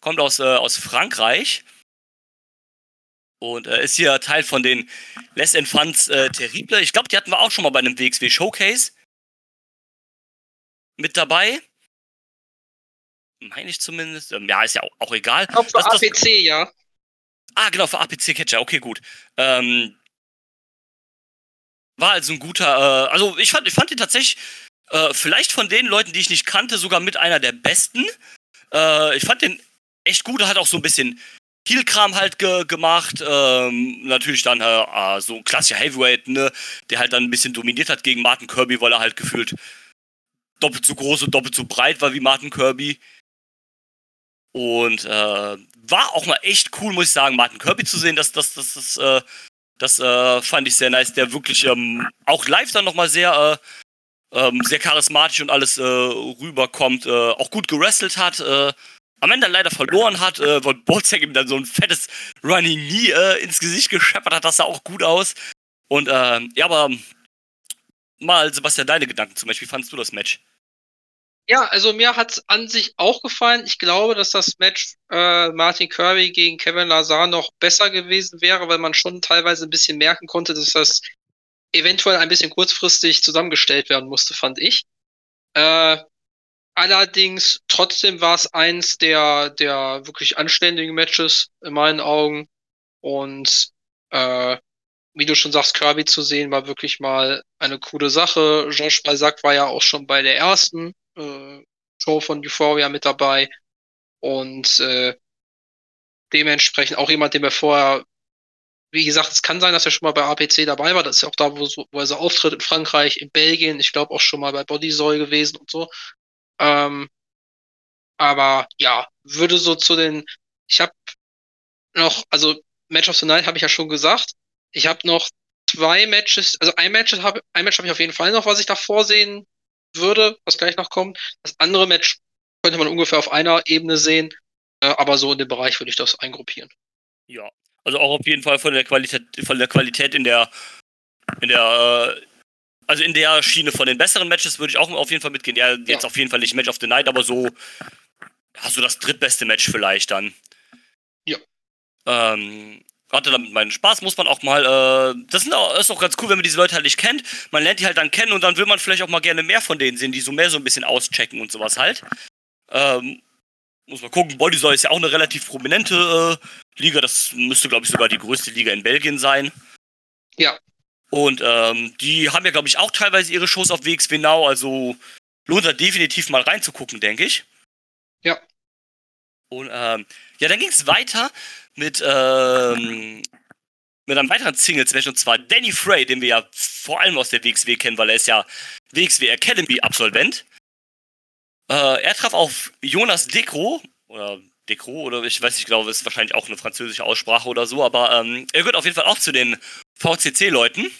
kommt aus, äh, aus Frankreich und äh, ist hier Teil von den Les Enfants äh, Terrible. Ich glaube, die hatten wir auch schon mal bei einem WXW Showcase mit dabei. Meine ich zumindest. Ähm, ja, ist ja auch, auch egal. Ich glaube, für das, APC, das... ja. Ah, genau, für APC Catcher. Okay, gut. Ähm, war also ein guter. Äh, also, ich fand, ich fand ihn tatsächlich, äh, vielleicht von den Leuten, die ich nicht kannte, sogar mit einer der besten. Äh, ich fand den echt gut. Hat auch so ein bisschen Heel-Kram halt ge gemacht. Ähm, natürlich dann äh, so ein klassischer Heavyweight, ne, der halt dann ein bisschen dominiert hat gegen Martin Kirby, weil er halt gefühlt doppelt so groß und doppelt so breit war wie Martin Kirby. Und äh, war auch mal echt cool, muss ich sagen, Martin Kirby zu sehen. Das, das, das, das, äh, das äh, fand ich sehr nice. Der wirklich ähm, auch live dann nochmal sehr, äh, ähm, sehr charismatisch und alles äh, rüberkommt. Äh, auch gut gewrestelt hat. Am Ende leider verloren hat, äh, weil Bozek ihm dann so ein fettes Running Knee äh, ins Gesicht gescheppert hat. Das sah auch gut aus. Und äh, ja, aber mal, Sebastian, deine Gedanken zum Beispiel. Wie fandest du das Match? Ja, also mir hat es an sich auch gefallen. Ich glaube, dass das Match äh, Martin Kirby gegen Kevin Lazar noch besser gewesen wäre, weil man schon teilweise ein bisschen merken konnte, dass das eventuell ein bisschen kurzfristig zusammengestellt werden musste, fand ich. Äh, Allerdings, trotzdem war es eins der, der wirklich anständigen Matches in meinen Augen. Und äh, wie du schon sagst, Kirby zu sehen, war wirklich mal eine coole Sache. Josh Balzac war ja auch schon bei der ersten äh, Show von Euphoria mit dabei. Und äh, dementsprechend auch jemand, den wir vorher, wie gesagt, es kann sein, dass er schon mal bei APC dabei war. Das ist ja auch da, wo, wo er so auftritt in Frankreich, in Belgien, ich glaube auch schon mal bei Bodysoy gewesen und so. Ähm, aber ja, würde so zu den, ich habe noch, also Match of the Night habe ich ja schon gesagt. Ich habe noch zwei Matches, also ein Match habe ein Match habe ich auf jeden Fall noch, was ich da vorsehen würde, was gleich noch kommt. Das andere Match könnte man ungefähr auf einer Ebene sehen, äh, aber so in dem Bereich würde ich das eingruppieren. Ja, also auch auf jeden Fall von der Qualität, von der Qualität in der, in der, äh, also in der Schiene von den besseren Matches würde ich auch auf jeden Fall mitgehen. Ja, jetzt ja. auf jeden Fall nicht Match of the Night, aber so, ja, so das drittbeste Match vielleicht dann. Ja. Ähm, hatte damit meinen Spaß, muss man auch mal, äh, das ist auch, ist auch ganz cool, wenn man diese Leute halt nicht kennt. Man lernt die halt dann kennen und dann will man vielleicht auch mal gerne mehr von denen sehen, die so mehr so ein bisschen auschecken und sowas halt. Ähm, muss man gucken, Bodysoy ist ja auch eine relativ prominente äh, Liga, das müsste, glaube ich, sogar die größte Liga in Belgien sein. Ja. Und ähm, die haben ja, glaube ich, auch teilweise ihre Shows auf WXW Now, also lohnt da definitiv mal reinzugucken, denke ich. Ja. Und ähm, ja, dann ging es weiter mit, ähm, mit einem weiteren Singles-Match und zwar Danny Frey, den wir ja vor allem aus der WXW kennen, weil er ist ja WXW Academy-Absolvent. Äh, er traf auf Jonas Dekro, oder Dekro, oder ich weiß nicht genau, ist wahrscheinlich auch eine französische Aussprache oder so, aber ähm, er gehört auf jeden Fall auch zu den VCC-Leuten.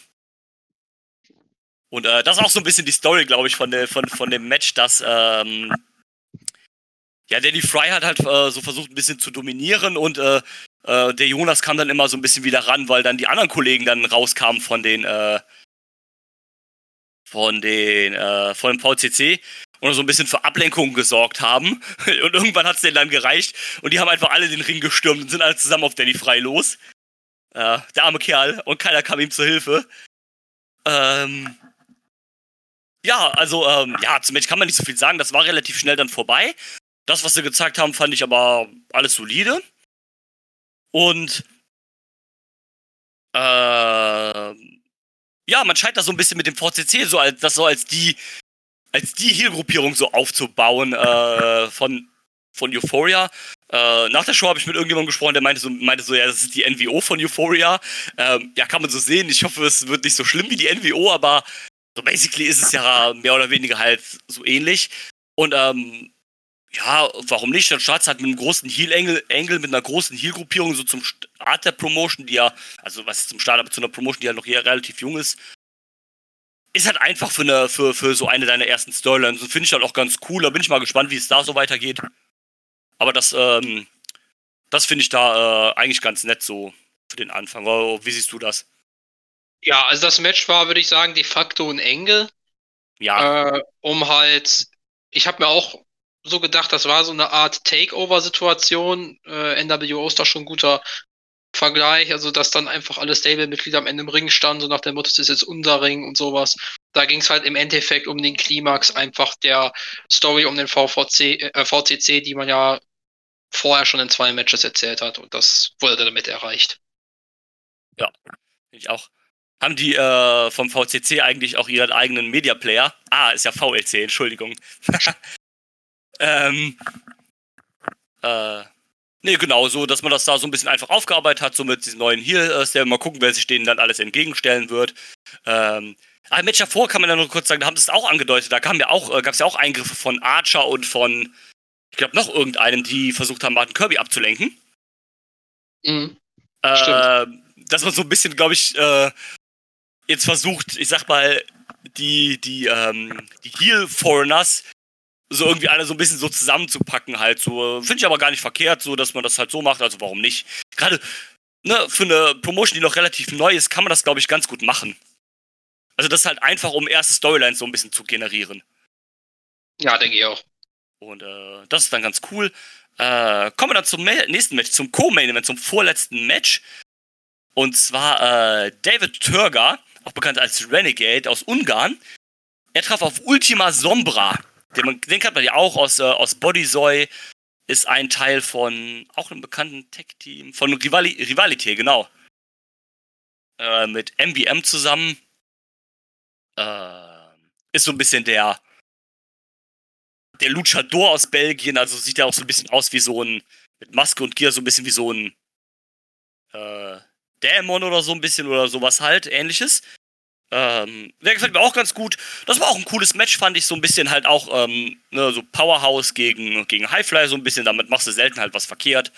Und äh, das ist auch so ein bisschen die Story, glaube ich, von, der, von, von dem Match, dass ähm, ja, Danny Fry hat halt äh, so versucht, ein bisschen zu dominieren und äh, äh, der Jonas kam dann immer so ein bisschen wieder ran, weil dann die anderen Kollegen dann rauskamen von den äh, von den äh, von dem VCC und so ein bisschen für Ablenkung gesorgt haben. Und irgendwann hat es denen dann gereicht und die haben einfach alle den Ring gestürmt und sind alle zusammen auf Danny Frei los. Äh, der arme Kerl und keiner kam ihm zur Hilfe. Ähm, ja, also, ähm, ja, zum Match kann man nicht so viel sagen. Das war relativ schnell dann vorbei. Das, was sie gezeigt haben, fand ich aber alles solide. Und äh, ja, man scheint da so ein bisschen mit dem VCC so als das so als die als die Heal-Gruppierung so aufzubauen äh, von, von Euphoria. Äh, nach der Show habe ich mit irgendjemandem gesprochen, der meinte so, meinte so, ja, das ist die NWO von Euphoria. Ähm, ja, kann man so sehen. Ich hoffe, es wird nicht so schlimm wie die NWO, aber so basically ist es ja mehr oder weniger halt so ähnlich. Und ähm, ja, warum nicht? Dann startet halt mit einem großen Heal-Angle, mit einer großen Heal-Gruppierung, so zum Start der Promotion, die ja, also was zum Start, aber zu einer Promotion, die halt noch hier relativ jung ist, ist halt einfach für, eine, für, für so eine deiner ersten Storylines. Finde ich halt auch ganz cool. Da bin ich mal gespannt, wie es da so weitergeht. Aber das, ähm, das finde ich da äh, eigentlich ganz nett so für den Anfang. Wie siehst du das? Ja, also das Match war, würde ich sagen, de facto ein Engel. Ja. Äh, um halt, ich habe mir auch so gedacht, das war so eine Art Takeover-Situation. Äh, NWO ist da schon ein guter Vergleich, also dass dann einfach alle Stable-Mitglieder am Ende im Ring standen, so nach dem Motto, das ist jetzt unser Ring und sowas. Da ging es halt im Endeffekt um den Klimax einfach der Story um den VVC, äh, VCC, die man ja vorher schon in zwei Matches erzählt hat und das wurde damit erreicht. Ja, ich auch. Haben die äh, vom VCC eigentlich auch ihren eigenen Media Player? Ah, ist ja VLC, Entschuldigung. ähm, äh, Nee, genau, so, dass man das da so ein bisschen einfach aufgearbeitet hat, so mit diesen neuen Heals, der mal gucken, wer sich denen dann alles entgegenstellen wird. Ähm, ein Match davor kann man ja nur kurz sagen, da haben sie es auch angedeutet, da ja äh, gab es ja auch Eingriffe von Archer und von, ich glaube, noch irgendeinem, die versucht haben, Martin Kirby abzulenken. Mhm. Äh, dass man so ein bisschen, glaube ich, äh, jetzt versucht, ich sag mal, die, die, ähm, die Heal-Foreigners so irgendwie alle so ein bisschen so zusammenzupacken halt so. Finde ich aber gar nicht verkehrt, so dass man das halt so macht, also warum nicht? Gerade ne, für eine Promotion, die noch relativ neu ist, kann man das, glaube ich, ganz gut machen. Also das ist halt einfach, um erste Storylines so ein bisschen zu generieren. Ja, denke ich auch. Und äh, das ist dann ganz cool. Äh, kommen wir dann zum nächsten Match, zum Co-Main Event, zum vorletzten Match. Und zwar äh, David Turger, auch bekannt als Renegade aus Ungarn. Er traf auf Ultima Sombra. Den, den kennt man ja auch aus, äh, aus Bodysoy. Ist ein Teil von auch einem bekannten Tech-Team, von Rivali Rivalité, genau. Äh, mit MBM zusammen. Äh, ist so ein bisschen der, der Luchador aus Belgien, also sieht ja auch so ein bisschen aus wie so ein, mit Maske und Gier, so ein bisschen wie so ein äh, Dämon oder so ein bisschen oder sowas halt, ähnliches. Ähm, der gefällt mir auch ganz gut. Das war auch ein cooles Match, fand ich so ein bisschen halt auch, ähm, ne, so Powerhouse gegen, gegen Highfly, so ein bisschen, damit machst du selten halt was verkehrt.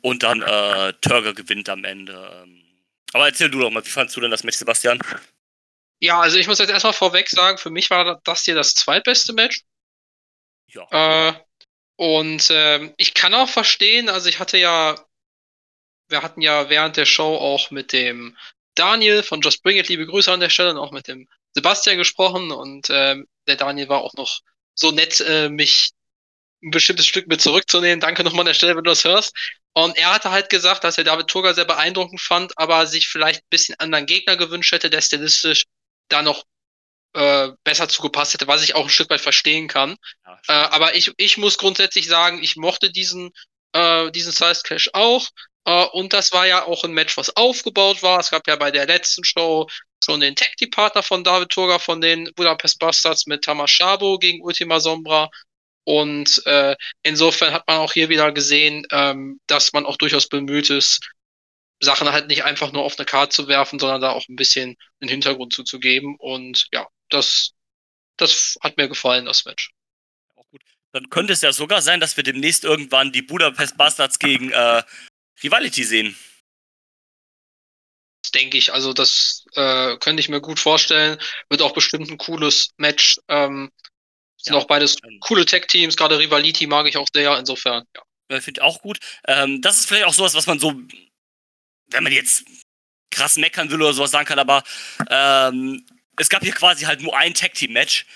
Und dann äh, Turger gewinnt am Ende. Ähm. Aber erzähl du doch mal, wie fandest du denn das Match, Sebastian? Ja, also ich muss jetzt erstmal vorweg sagen, für mich war das hier das zweitbeste Match. Ja. Äh, und äh, ich kann auch verstehen, also ich hatte ja, wir hatten ja während der Show auch mit dem Daniel von Just Bring It, liebe Grüße an der Stelle, und auch mit dem Sebastian gesprochen und äh, der Daniel war auch noch so nett, äh, mich ein bestimmtes Stück mit zurückzunehmen. Danke nochmal an der Stelle, wenn du das hörst. Und er hatte halt gesagt, dass er David Turga sehr beeindruckend fand, aber sich vielleicht ein bisschen anderen Gegner gewünscht hätte, der stilistisch da noch äh, besser zugepasst hätte, was ich auch ein Stück weit verstehen kann. Ja, äh, aber ich, ich muss grundsätzlich sagen, ich mochte diesen, äh, diesen Size Clash auch. Äh, und das war ja auch ein Match, was aufgebaut war. Es gab ja bei der letzten Show schon den Tag Team Partner von David Turga von den Budapest Bastards mit Tamashabo gegen Ultima Sombra. Und äh, insofern hat man auch hier wieder gesehen, ähm, dass man auch durchaus bemüht ist, Sachen halt nicht einfach nur auf eine Karte zu werfen, sondern da auch ein bisschen einen Hintergrund zuzugeben. Und ja, das, das hat mir gefallen, das Match. Auch gut. Dann könnte es ja sogar sein, dass wir demnächst irgendwann die Budapest Bastards gegen äh, Rivality sehen. Das denke ich. Also das äh, könnte ich mir gut vorstellen. Wird auch bestimmt ein cooles Match. Ähm, sind ja. auch beides coole Tech-Teams. Gerade Rivality mag ich auch sehr. Insofern, ja. Ich finde auch gut. Ähm, das ist vielleicht auch sowas, was man so, wenn man jetzt krass meckern will oder sowas sagen kann, aber ähm, es gab hier quasi halt nur ein Tag-Team-Match.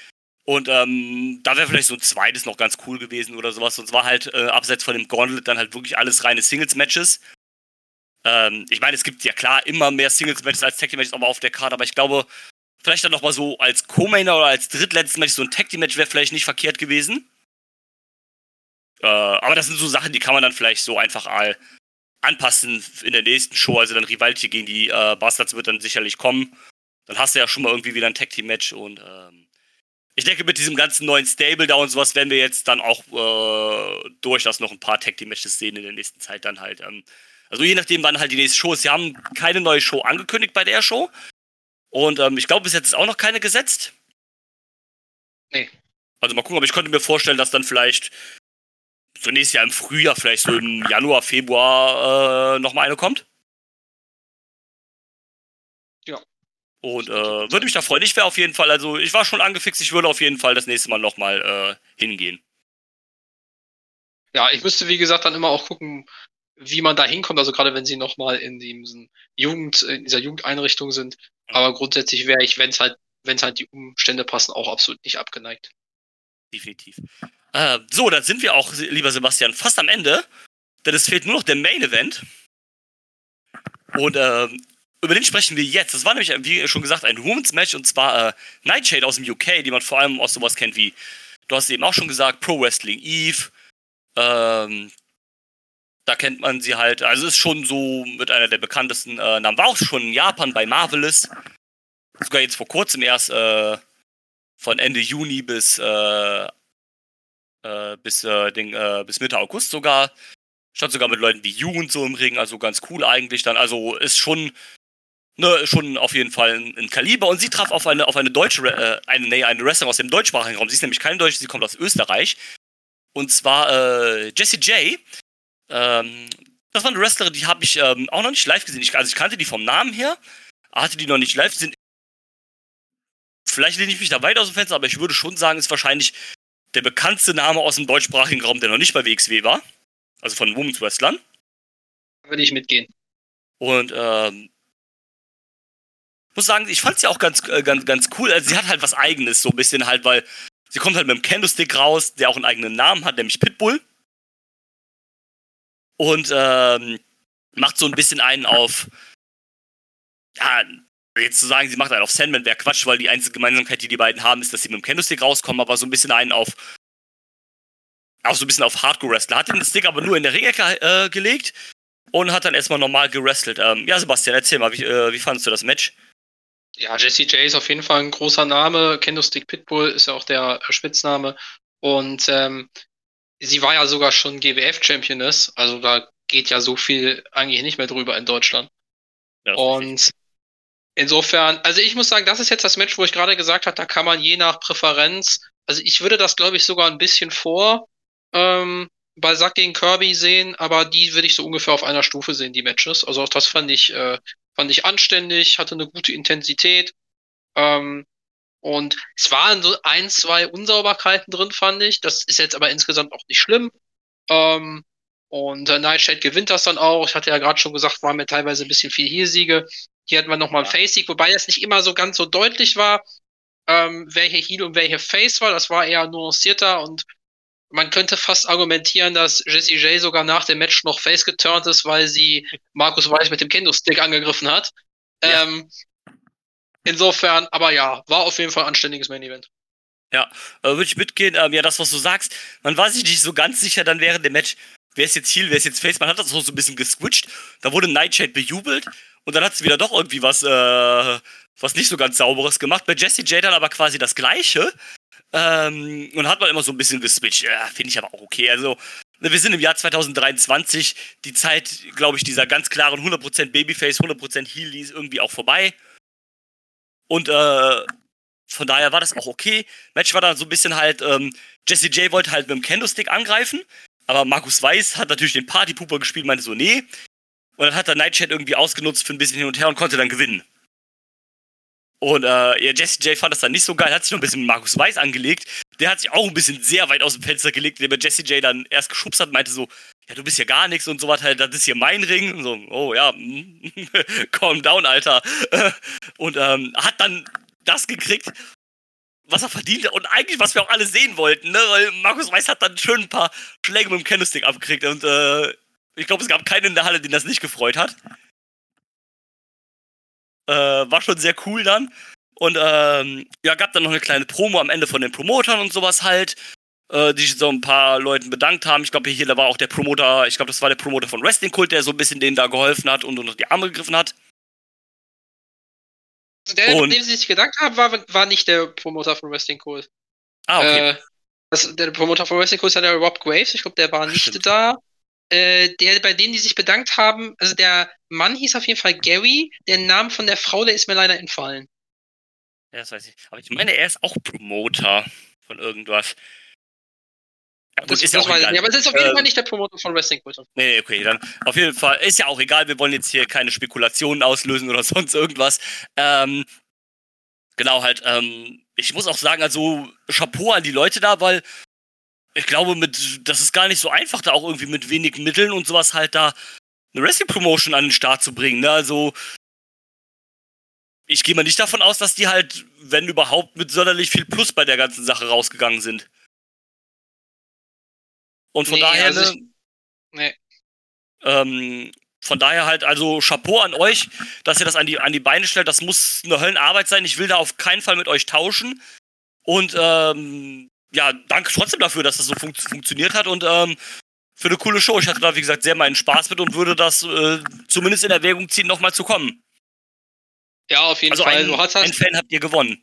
Und ähm, da wäre vielleicht so ein zweites noch ganz cool gewesen oder sowas. Und zwar halt äh, abseits von dem Gauntlet dann halt wirklich alles reine Singles-Matches. Ähm, ich meine, es gibt ja klar immer mehr Singles-Matches als Tag-Team-Matches aber auf der Karte, aber ich glaube, vielleicht dann nochmal so als Co-Mainer oder als drittletztes Match so ein Tag-Team-Match wäre vielleicht nicht verkehrt gewesen. Äh, aber das sind so Sachen, die kann man dann vielleicht so einfach all anpassen in der nächsten Show. Also dann Rivalti gegen die äh, Bastards wird dann sicherlich kommen. Dann hast du ja schon mal irgendwie wieder ein Tag Team Match und ähm, ich denke, mit diesem ganzen neuen Stable da und sowas werden wir jetzt dann auch äh, durchaus noch ein paar Tag Team Matches sehen in der nächsten Zeit dann halt. Ähm, also je nachdem, wann halt die nächste Show ist. Sie haben keine neue Show angekündigt bei der Show. Und ähm, ich glaube, bis jetzt ist auch noch keine gesetzt. Nee. Also mal gucken, aber ich könnte mir vorstellen, dass dann vielleicht so nächstes Jahr im Frühjahr, vielleicht so im Januar, Februar äh, nochmal eine kommt. Und äh, würde mich da freuen. Ich wäre auf jeden Fall, also ich war schon angefixt, ich würde auf jeden Fall das nächste Mal nochmal äh, hingehen. Ja, ich müsste, wie gesagt, dann immer auch gucken, wie man da hinkommt, also gerade wenn sie nochmal in diesem Jugend, in dieser Jugendeinrichtung sind. Aber grundsätzlich wäre ich, wenn es halt, wenn es halt die Umstände passen, auch absolut nicht abgeneigt. Definitiv. Äh, so, dann sind wir auch, lieber Sebastian, fast am Ende. Denn es fehlt nur noch der Main Event. Und äh, über den sprechen wir jetzt. Das war nämlich, wie schon gesagt, ein Women's Match und zwar äh, Nightshade aus dem UK, die man vor allem aus sowas kennt wie, du hast eben auch schon gesagt, Pro Wrestling Eve. Ähm, da kennt man sie halt, also ist schon so mit einer der bekanntesten äh, Namen. War auch schon in Japan bei Marvelous. Sogar jetzt vor kurzem erst äh, von Ende Juni bis, äh, äh bis, äh, den, äh, bis Mitte August sogar. Stand sogar mit Leuten wie Jugend so im Ring, also ganz cool eigentlich dann. Also ist schon ne, schon auf jeden Fall ein, ein, Kaliber. Und sie traf auf eine, auf eine deutsche, äh, eine, nee, eine Wrestlerin aus dem deutschsprachigen Raum. Sie ist nämlich keine Deutsche, sie kommt aus Österreich. Und zwar äh, Jessie J. Ähm, das war eine Wrestlerin, die habe ich ähm, auch noch nicht live gesehen. Ich, also ich kannte die vom Namen her, hatte die noch nicht live. Sind, vielleicht lehne ich mich da weit aus dem Fenster, aber ich würde schon sagen, ist wahrscheinlich der bekannteste Name aus dem deutschsprachigen Raum, der noch nicht bei WXW war. Also von Women's Wrestlern. Würde ich mitgehen. Und ähm, muss sagen, ich fand sie auch ganz, äh, ganz, ganz cool. Also sie hat halt was Eigenes, so ein bisschen halt, weil sie kommt halt mit einem Candlestick raus, der auch einen eigenen Namen hat, nämlich Pitbull. Und ähm, macht so ein bisschen einen auf, ja, jetzt zu sagen, sie macht einen auf Sandman wäre Quatsch, weil die einzige Gemeinsamkeit, die die beiden haben, ist, dass sie mit dem Candlestick rauskommen, aber so ein bisschen einen auf, auch so ein bisschen auf Hardcore-Wrestler. Hat den Stick aber nur in der Ringecke äh, gelegt und hat dann erstmal normal gerestelt. Ähm, ja, Sebastian, erzähl mal, wie, äh, wie fandest du das Match? Ja, Jesse J ist auf jeden Fall ein großer Name. Candlestick Pitbull ist ja auch der Spitzname. Und ähm, sie war ja sogar schon GWF-Championess, also da geht ja so viel eigentlich nicht mehr drüber in Deutschland. Ja, und insofern, also ich muss sagen, das ist jetzt das Match, wo ich gerade gesagt habe, da kann man je nach Präferenz, also ich würde das, glaube ich, sogar ein bisschen vor ähm, bei Zack gegen Kirby sehen, aber die würde ich so ungefähr auf einer Stufe sehen, die Matches. Also auch das fand ich, äh, fand ich anständig, hatte eine gute Intensität. Ähm, und es waren so ein, zwei Unsauberkeiten drin, fand ich. Das ist jetzt aber insgesamt auch nicht schlimm. Ähm, und äh, Nightshade gewinnt das dann auch. Ich hatte ja gerade schon gesagt, waren mir teilweise ein bisschen viel Heal-Siege. Hier hatten wir nochmal ja. ein Face-Sieg, wobei das nicht immer so ganz so deutlich war, ähm, welche Heal und welche Face war. Das war eher nuancierter und man könnte fast argumentieren, dass Jessie J sogar nach dem Match noch face geturnt ist, weil sie Markus Weiß mit dem Kendo-Stick angegriffen hat. Ja. Ähm, insofern, aber ja, war auf jeden Fall ein anständiges Main-Event. Ja, äh, würde ich mitgehen. Ähm, ja, das, was du sagst, man war sich nicht so ganz sicher dann während dem Match, wer ist jetzt Heal, wer ist jetzt Face. Man hat das so ein bisschen geswitcht. Da wurde Nightshade bejubelt und dann hat sie wieder doch irgendwie was, äh, was nicht so ganz sauberes gemacht. Bei Jessie J dann aber quasi das Gleiche. Ähm, und hat man immer so ein bisschen geswitcht. Ja, finde ich aber auch okay. Also, wir sind im Jahr 2023. Die Zeit, glaube ich, dieser ganz klaren 100% Babyface, 100% Heal, die ist irgendwie auch vorbei. Und äh, von daher war das auch okay. Match war dann so ein bisschen halt, ähm, Jesse J wollte halt mit dem Candlestick angreifen, aber Markus Weiß hat natürlich den Partypooper gespielt, meinte so, nee. Und dann hat der Nightchat irgendwie ausgenutzt für ein bisschen hin und her und konnte dann gewinnen. Und äh, ja, Jesse J fand das dann nicht so geil, hat sich noch ein bisschen mit Markus Weiß angelegt. Der hat sich auch ein bisschen sehr weit aus dem Fenster gelegt, indem er Jesse J dann erst geschubst hat und meinte so, ja, du bist ja gar nichts und so was halt, das ist hier mein Ring. Und so, oh ja, calm down, Alter. Und ähm, hat dann das gekriegt, was er verdient hat und eigentlich, was wir auch alle sehen wollten, ne? Weil Markus Weiß hat dann schön ein paar Schläge mit dem Candlestick abgekriegt und äh, ich glaube, es gab keinen in der Halle, den das nicht gefreut hat. Äh, war schon sehr cool dann. Und ähm, ja, gab dann noch eine kleine Promo am Ende von den Promotern und sowas halt, äh, die sich so ein paar Leuten bedankt haben. Ich glaube, hier da war auch der Promoter, ich glaube, das war der Promoter von Wrestling Kult, der so ein bisschen denen da geholfen hat und unter die Arme gegriffen hat. Also der, und, dem sie sich gedankt haben, war, war nicht der Promoter von Wrestling Kult. Ah, okay. Äh, das, der Promoter von Wrestling Kult ist ja der Rob Graves, ich glaube, der war nicht Stimmt. da. Äh, der, bei denen, die sich bedankt haben, also der Mann hieß auf jeden Fall Gary, der Name von der Frau, der ist mir leider entfallen. Ja, das weiß ich. Aber ich meine, er ist auch Promoter von irgendwas. Ja, gut, das, ist ja auch egal. Ja, aber es ist auf jeden äh, Fall nicht der Promoter von Wrestling Kult. Nee, okay, dann auf jeden Fall. Ist ja auch egal, wir wollen jetzt hier keine Spekulationen auslösen oder sonst irgendwas. Ähm, genau, halt, ähm, ich muss auch sagen, also Chapeau an die Leute da, weil ich glaube, mit, das ist gar nicht so einfach, da auch irgendwie mit wenigen Mitteln und sowas halt da eine Wrestling-Promotion an den Start zu bringen. Ne? Also, ich gehe mal nicht davon aus, dass die halt, wenn überhaupt, mit sonderlich viel Plus bei der ganzen Sache rausgegangen sind. Und von nee, daher, also ne, ich, nee. ähm, von daher halt, also Chapeau an euch, dass ihr das an die, an die Beine stellt. Das muss eine Höllenarbeit sein. Ich will da auf keinen Fall mit euch tauschen. Und ähm, ja, danke trotzdem dafür, dass das so fun funktioniert hat und ähm, für eine coole Show. Ich hatte da, wie gesagt, sehr meinen Spaß mit und würde das äh, zumindest in Erwägung ziehen, nochmal zu kommen. Ja, auf jeden also Fall. Ein, du hast Fan habt ihr gewonnen.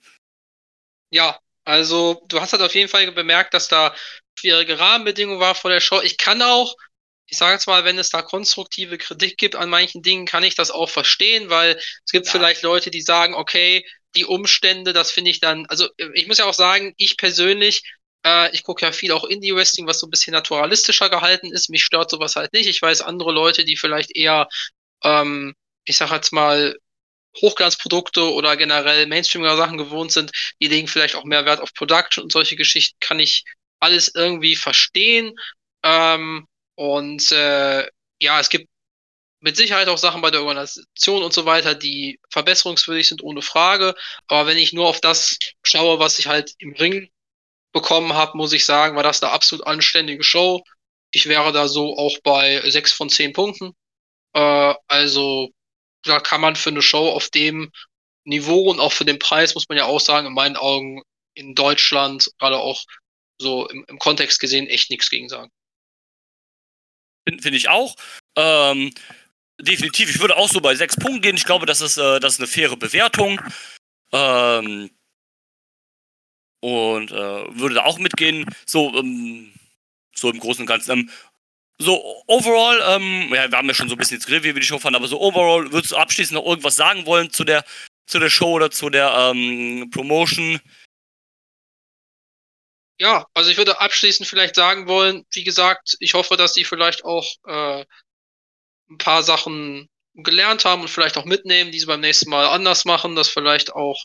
Ja, also du hast halt auf jeden Fall bemerkt, dass da schwierige Rahmenbedingungen war vor der Show. Ich kann auch, ich sage jetzt mal, wenn es da konstruktive Kritik gibt an manchen Dingen, kann ich das auch verstehen, weil es gibt ja. vielleicht Leute, die sagen, okay, die Umstände, das finde ich dann, also ich muss ja auch sagen, ich persönlich, äh, ich gucke ja viel auch Indie-Wrestling, was so ein bisschen naturalistischer gehalten ist. Mich stört sowas halt nicht. Ich weiß andere Leute, die vielleicht eher, ähm, ich sag jetzt mal, Hochglanzprodukte oder generell Mainstreamiger Sachen gewohnt sind, die legen vielleicht auch mehr Wert auf Production und solche Geschichten, kann ich alles irgendwie verstehen. Ähm, und äh, ja, es gibt mit Sicherheit auch Sachen bei der Organisation und so weiter, die verbesserungswürdig sind, ohne Frage. Aber wenn ich nur auf das schaue, was ich halt im Ring bekommen habe, muss ich sagen, war das eine absolut anständige Show. Ich wäre da so auch bei sechs von zehn Punkten. Äh, also da kann man für eine Show auf dem Niveau und auch für den Preis, muss man ja auch sagen, in meinen Augen in Deutschland, gerade auch so im, im Kontext gesehen, echt nichts gegen sagen. Finde find ich auch. Ähm, definitiv, ich würde auch so bei sechs Punkten gehen. Ich glaube, das ist, äh, das ist eine faire Bewertung. Ähm, und äh, würde da auch mitgehen. So, ähm, so im Großen und Ganzen. Ähm, so, overall, ähm, ja, wir haben ja schon so ein bisschen jetzt geredet, wie wir die Show fanden, aber so overall, würdest du abschließend noch irgendwas sagen wollen zu der, zu der Show oder zu der ähm, Promotion? Ja, also ich würde abschließend vielleicht sagen wollen, wie gesagt, ich hoffe, dass die vielleicht auch äh, ein paar Sachen gelernt haben und vielleicht auch mitnehmen, die sie beim nächsten Mal anders machen, dass vielleicht auch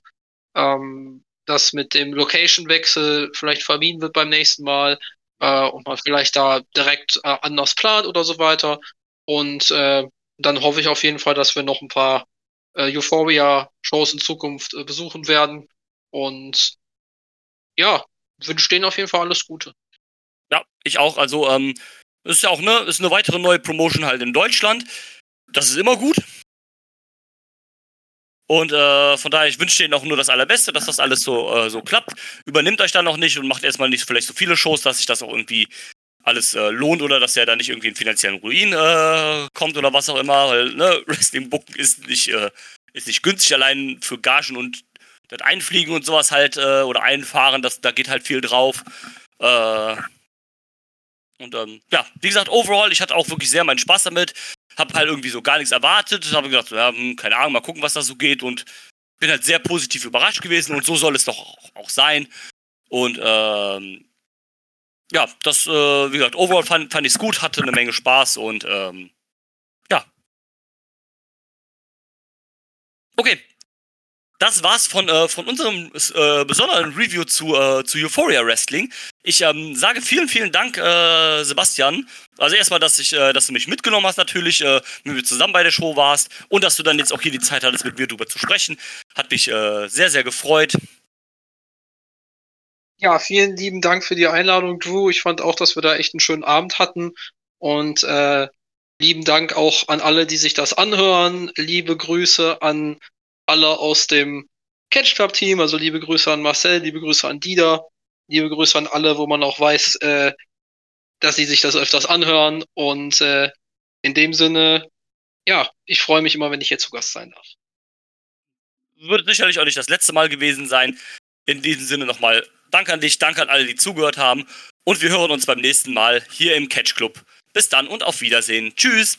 ähm, das mit dem Location-Wechsel vielleicht vermieden wird beim nächsten Mal äh, und man vielleicht da direkt äh, anders plant oder so weiter. Und äh, dann hoffe ich auf jeden Fall, dass wir noch ein paar äh, Euphoria-Shows in Zukunft äh, besuchen werden. Und ja, wünsche denen auf jeden Fall alles Gute. Ja, ich auch. Also, ähm, ist ja auch, ne, ist eine weitere neue Promotion halt in Deutschland. Das ist immer gut. Und äh, von daher, ich wünsche denen auch nur das Allerbeste, dass das alles so, äh, so klappt. Übernimmt euch dann noch nicht und macht erstmal nicht vielleicht so viele Shows, dass sich das auch irgendwie alles äh, lohnt oder dass er da nicht irgendwie in finanziellen Ruin äh, kommt oder was auch immer. Weil, ne, Wrestling Book ist nicht, äh, ist nicht günstig, allein für Gagen und das Einfliegen und sowas halt, äh, oder Einfahren, das, da geht halt viel drauf. Äh, und ähm, ja, wie gesagt, overall, ich hatte auch wirklich sehr meinen Spaß damit. Hab halt irgendwie so gar nichts erwartet. Habe gedacht, ja, hm, keine Ahnung, mal gucken, was da so geht. Und bin halt sehr positiv überrascht gewesen. Und so soll es doch auch sein. Und ähm, ja, das, äh, wie gesagt, overall fand, fand ich es gut, hatte eine Menge Spaß und ähm, ja. Okay, das war's von, äh, von unserem äh, besonderen Review zu, äh, zu Euphoria Wrestling. Ich ähm, sage vielen, vielen Dank, äh, Sebastian. Also erstmal, dass ich, äh, dass du mich mitgenommen hast natürlich, äh, wenn wir zusammen bei der Show warst und dass du dann jetzt auch hier die Zeit hattest, mit mir darüber zu sprechen. Hat mich äh, sehr, sehr gefreut. Ja, vielen lieben Dank für die Einladung, Drew. Ich fand auch, dass wir da echt einen schönen Abend hatten. Und äh, lieben Dank auch an alle, die sich das anhören. Liebe Grüße an alle aus dem Catch Club Team. Also liebe Grüße an Marcel, liebe Grüße an Dida, liebe Grüße an alle, wo man auch weiß, äh, dass sie sich das öfters anhören. Und äh, in dem Sinne, ja, ich freue mich immer, wenn ich hier zu Gast sein darf. Wird sicherlich auch nicht das letzte Mal gewesen sein. In diesem Sinne nochmal Danke an dich, danke an alle, die zugehört haben. Und wir hören uns beim nächsten Mal hier im Catch Club. Bis dann und auf Wiedersehen. Tschüss.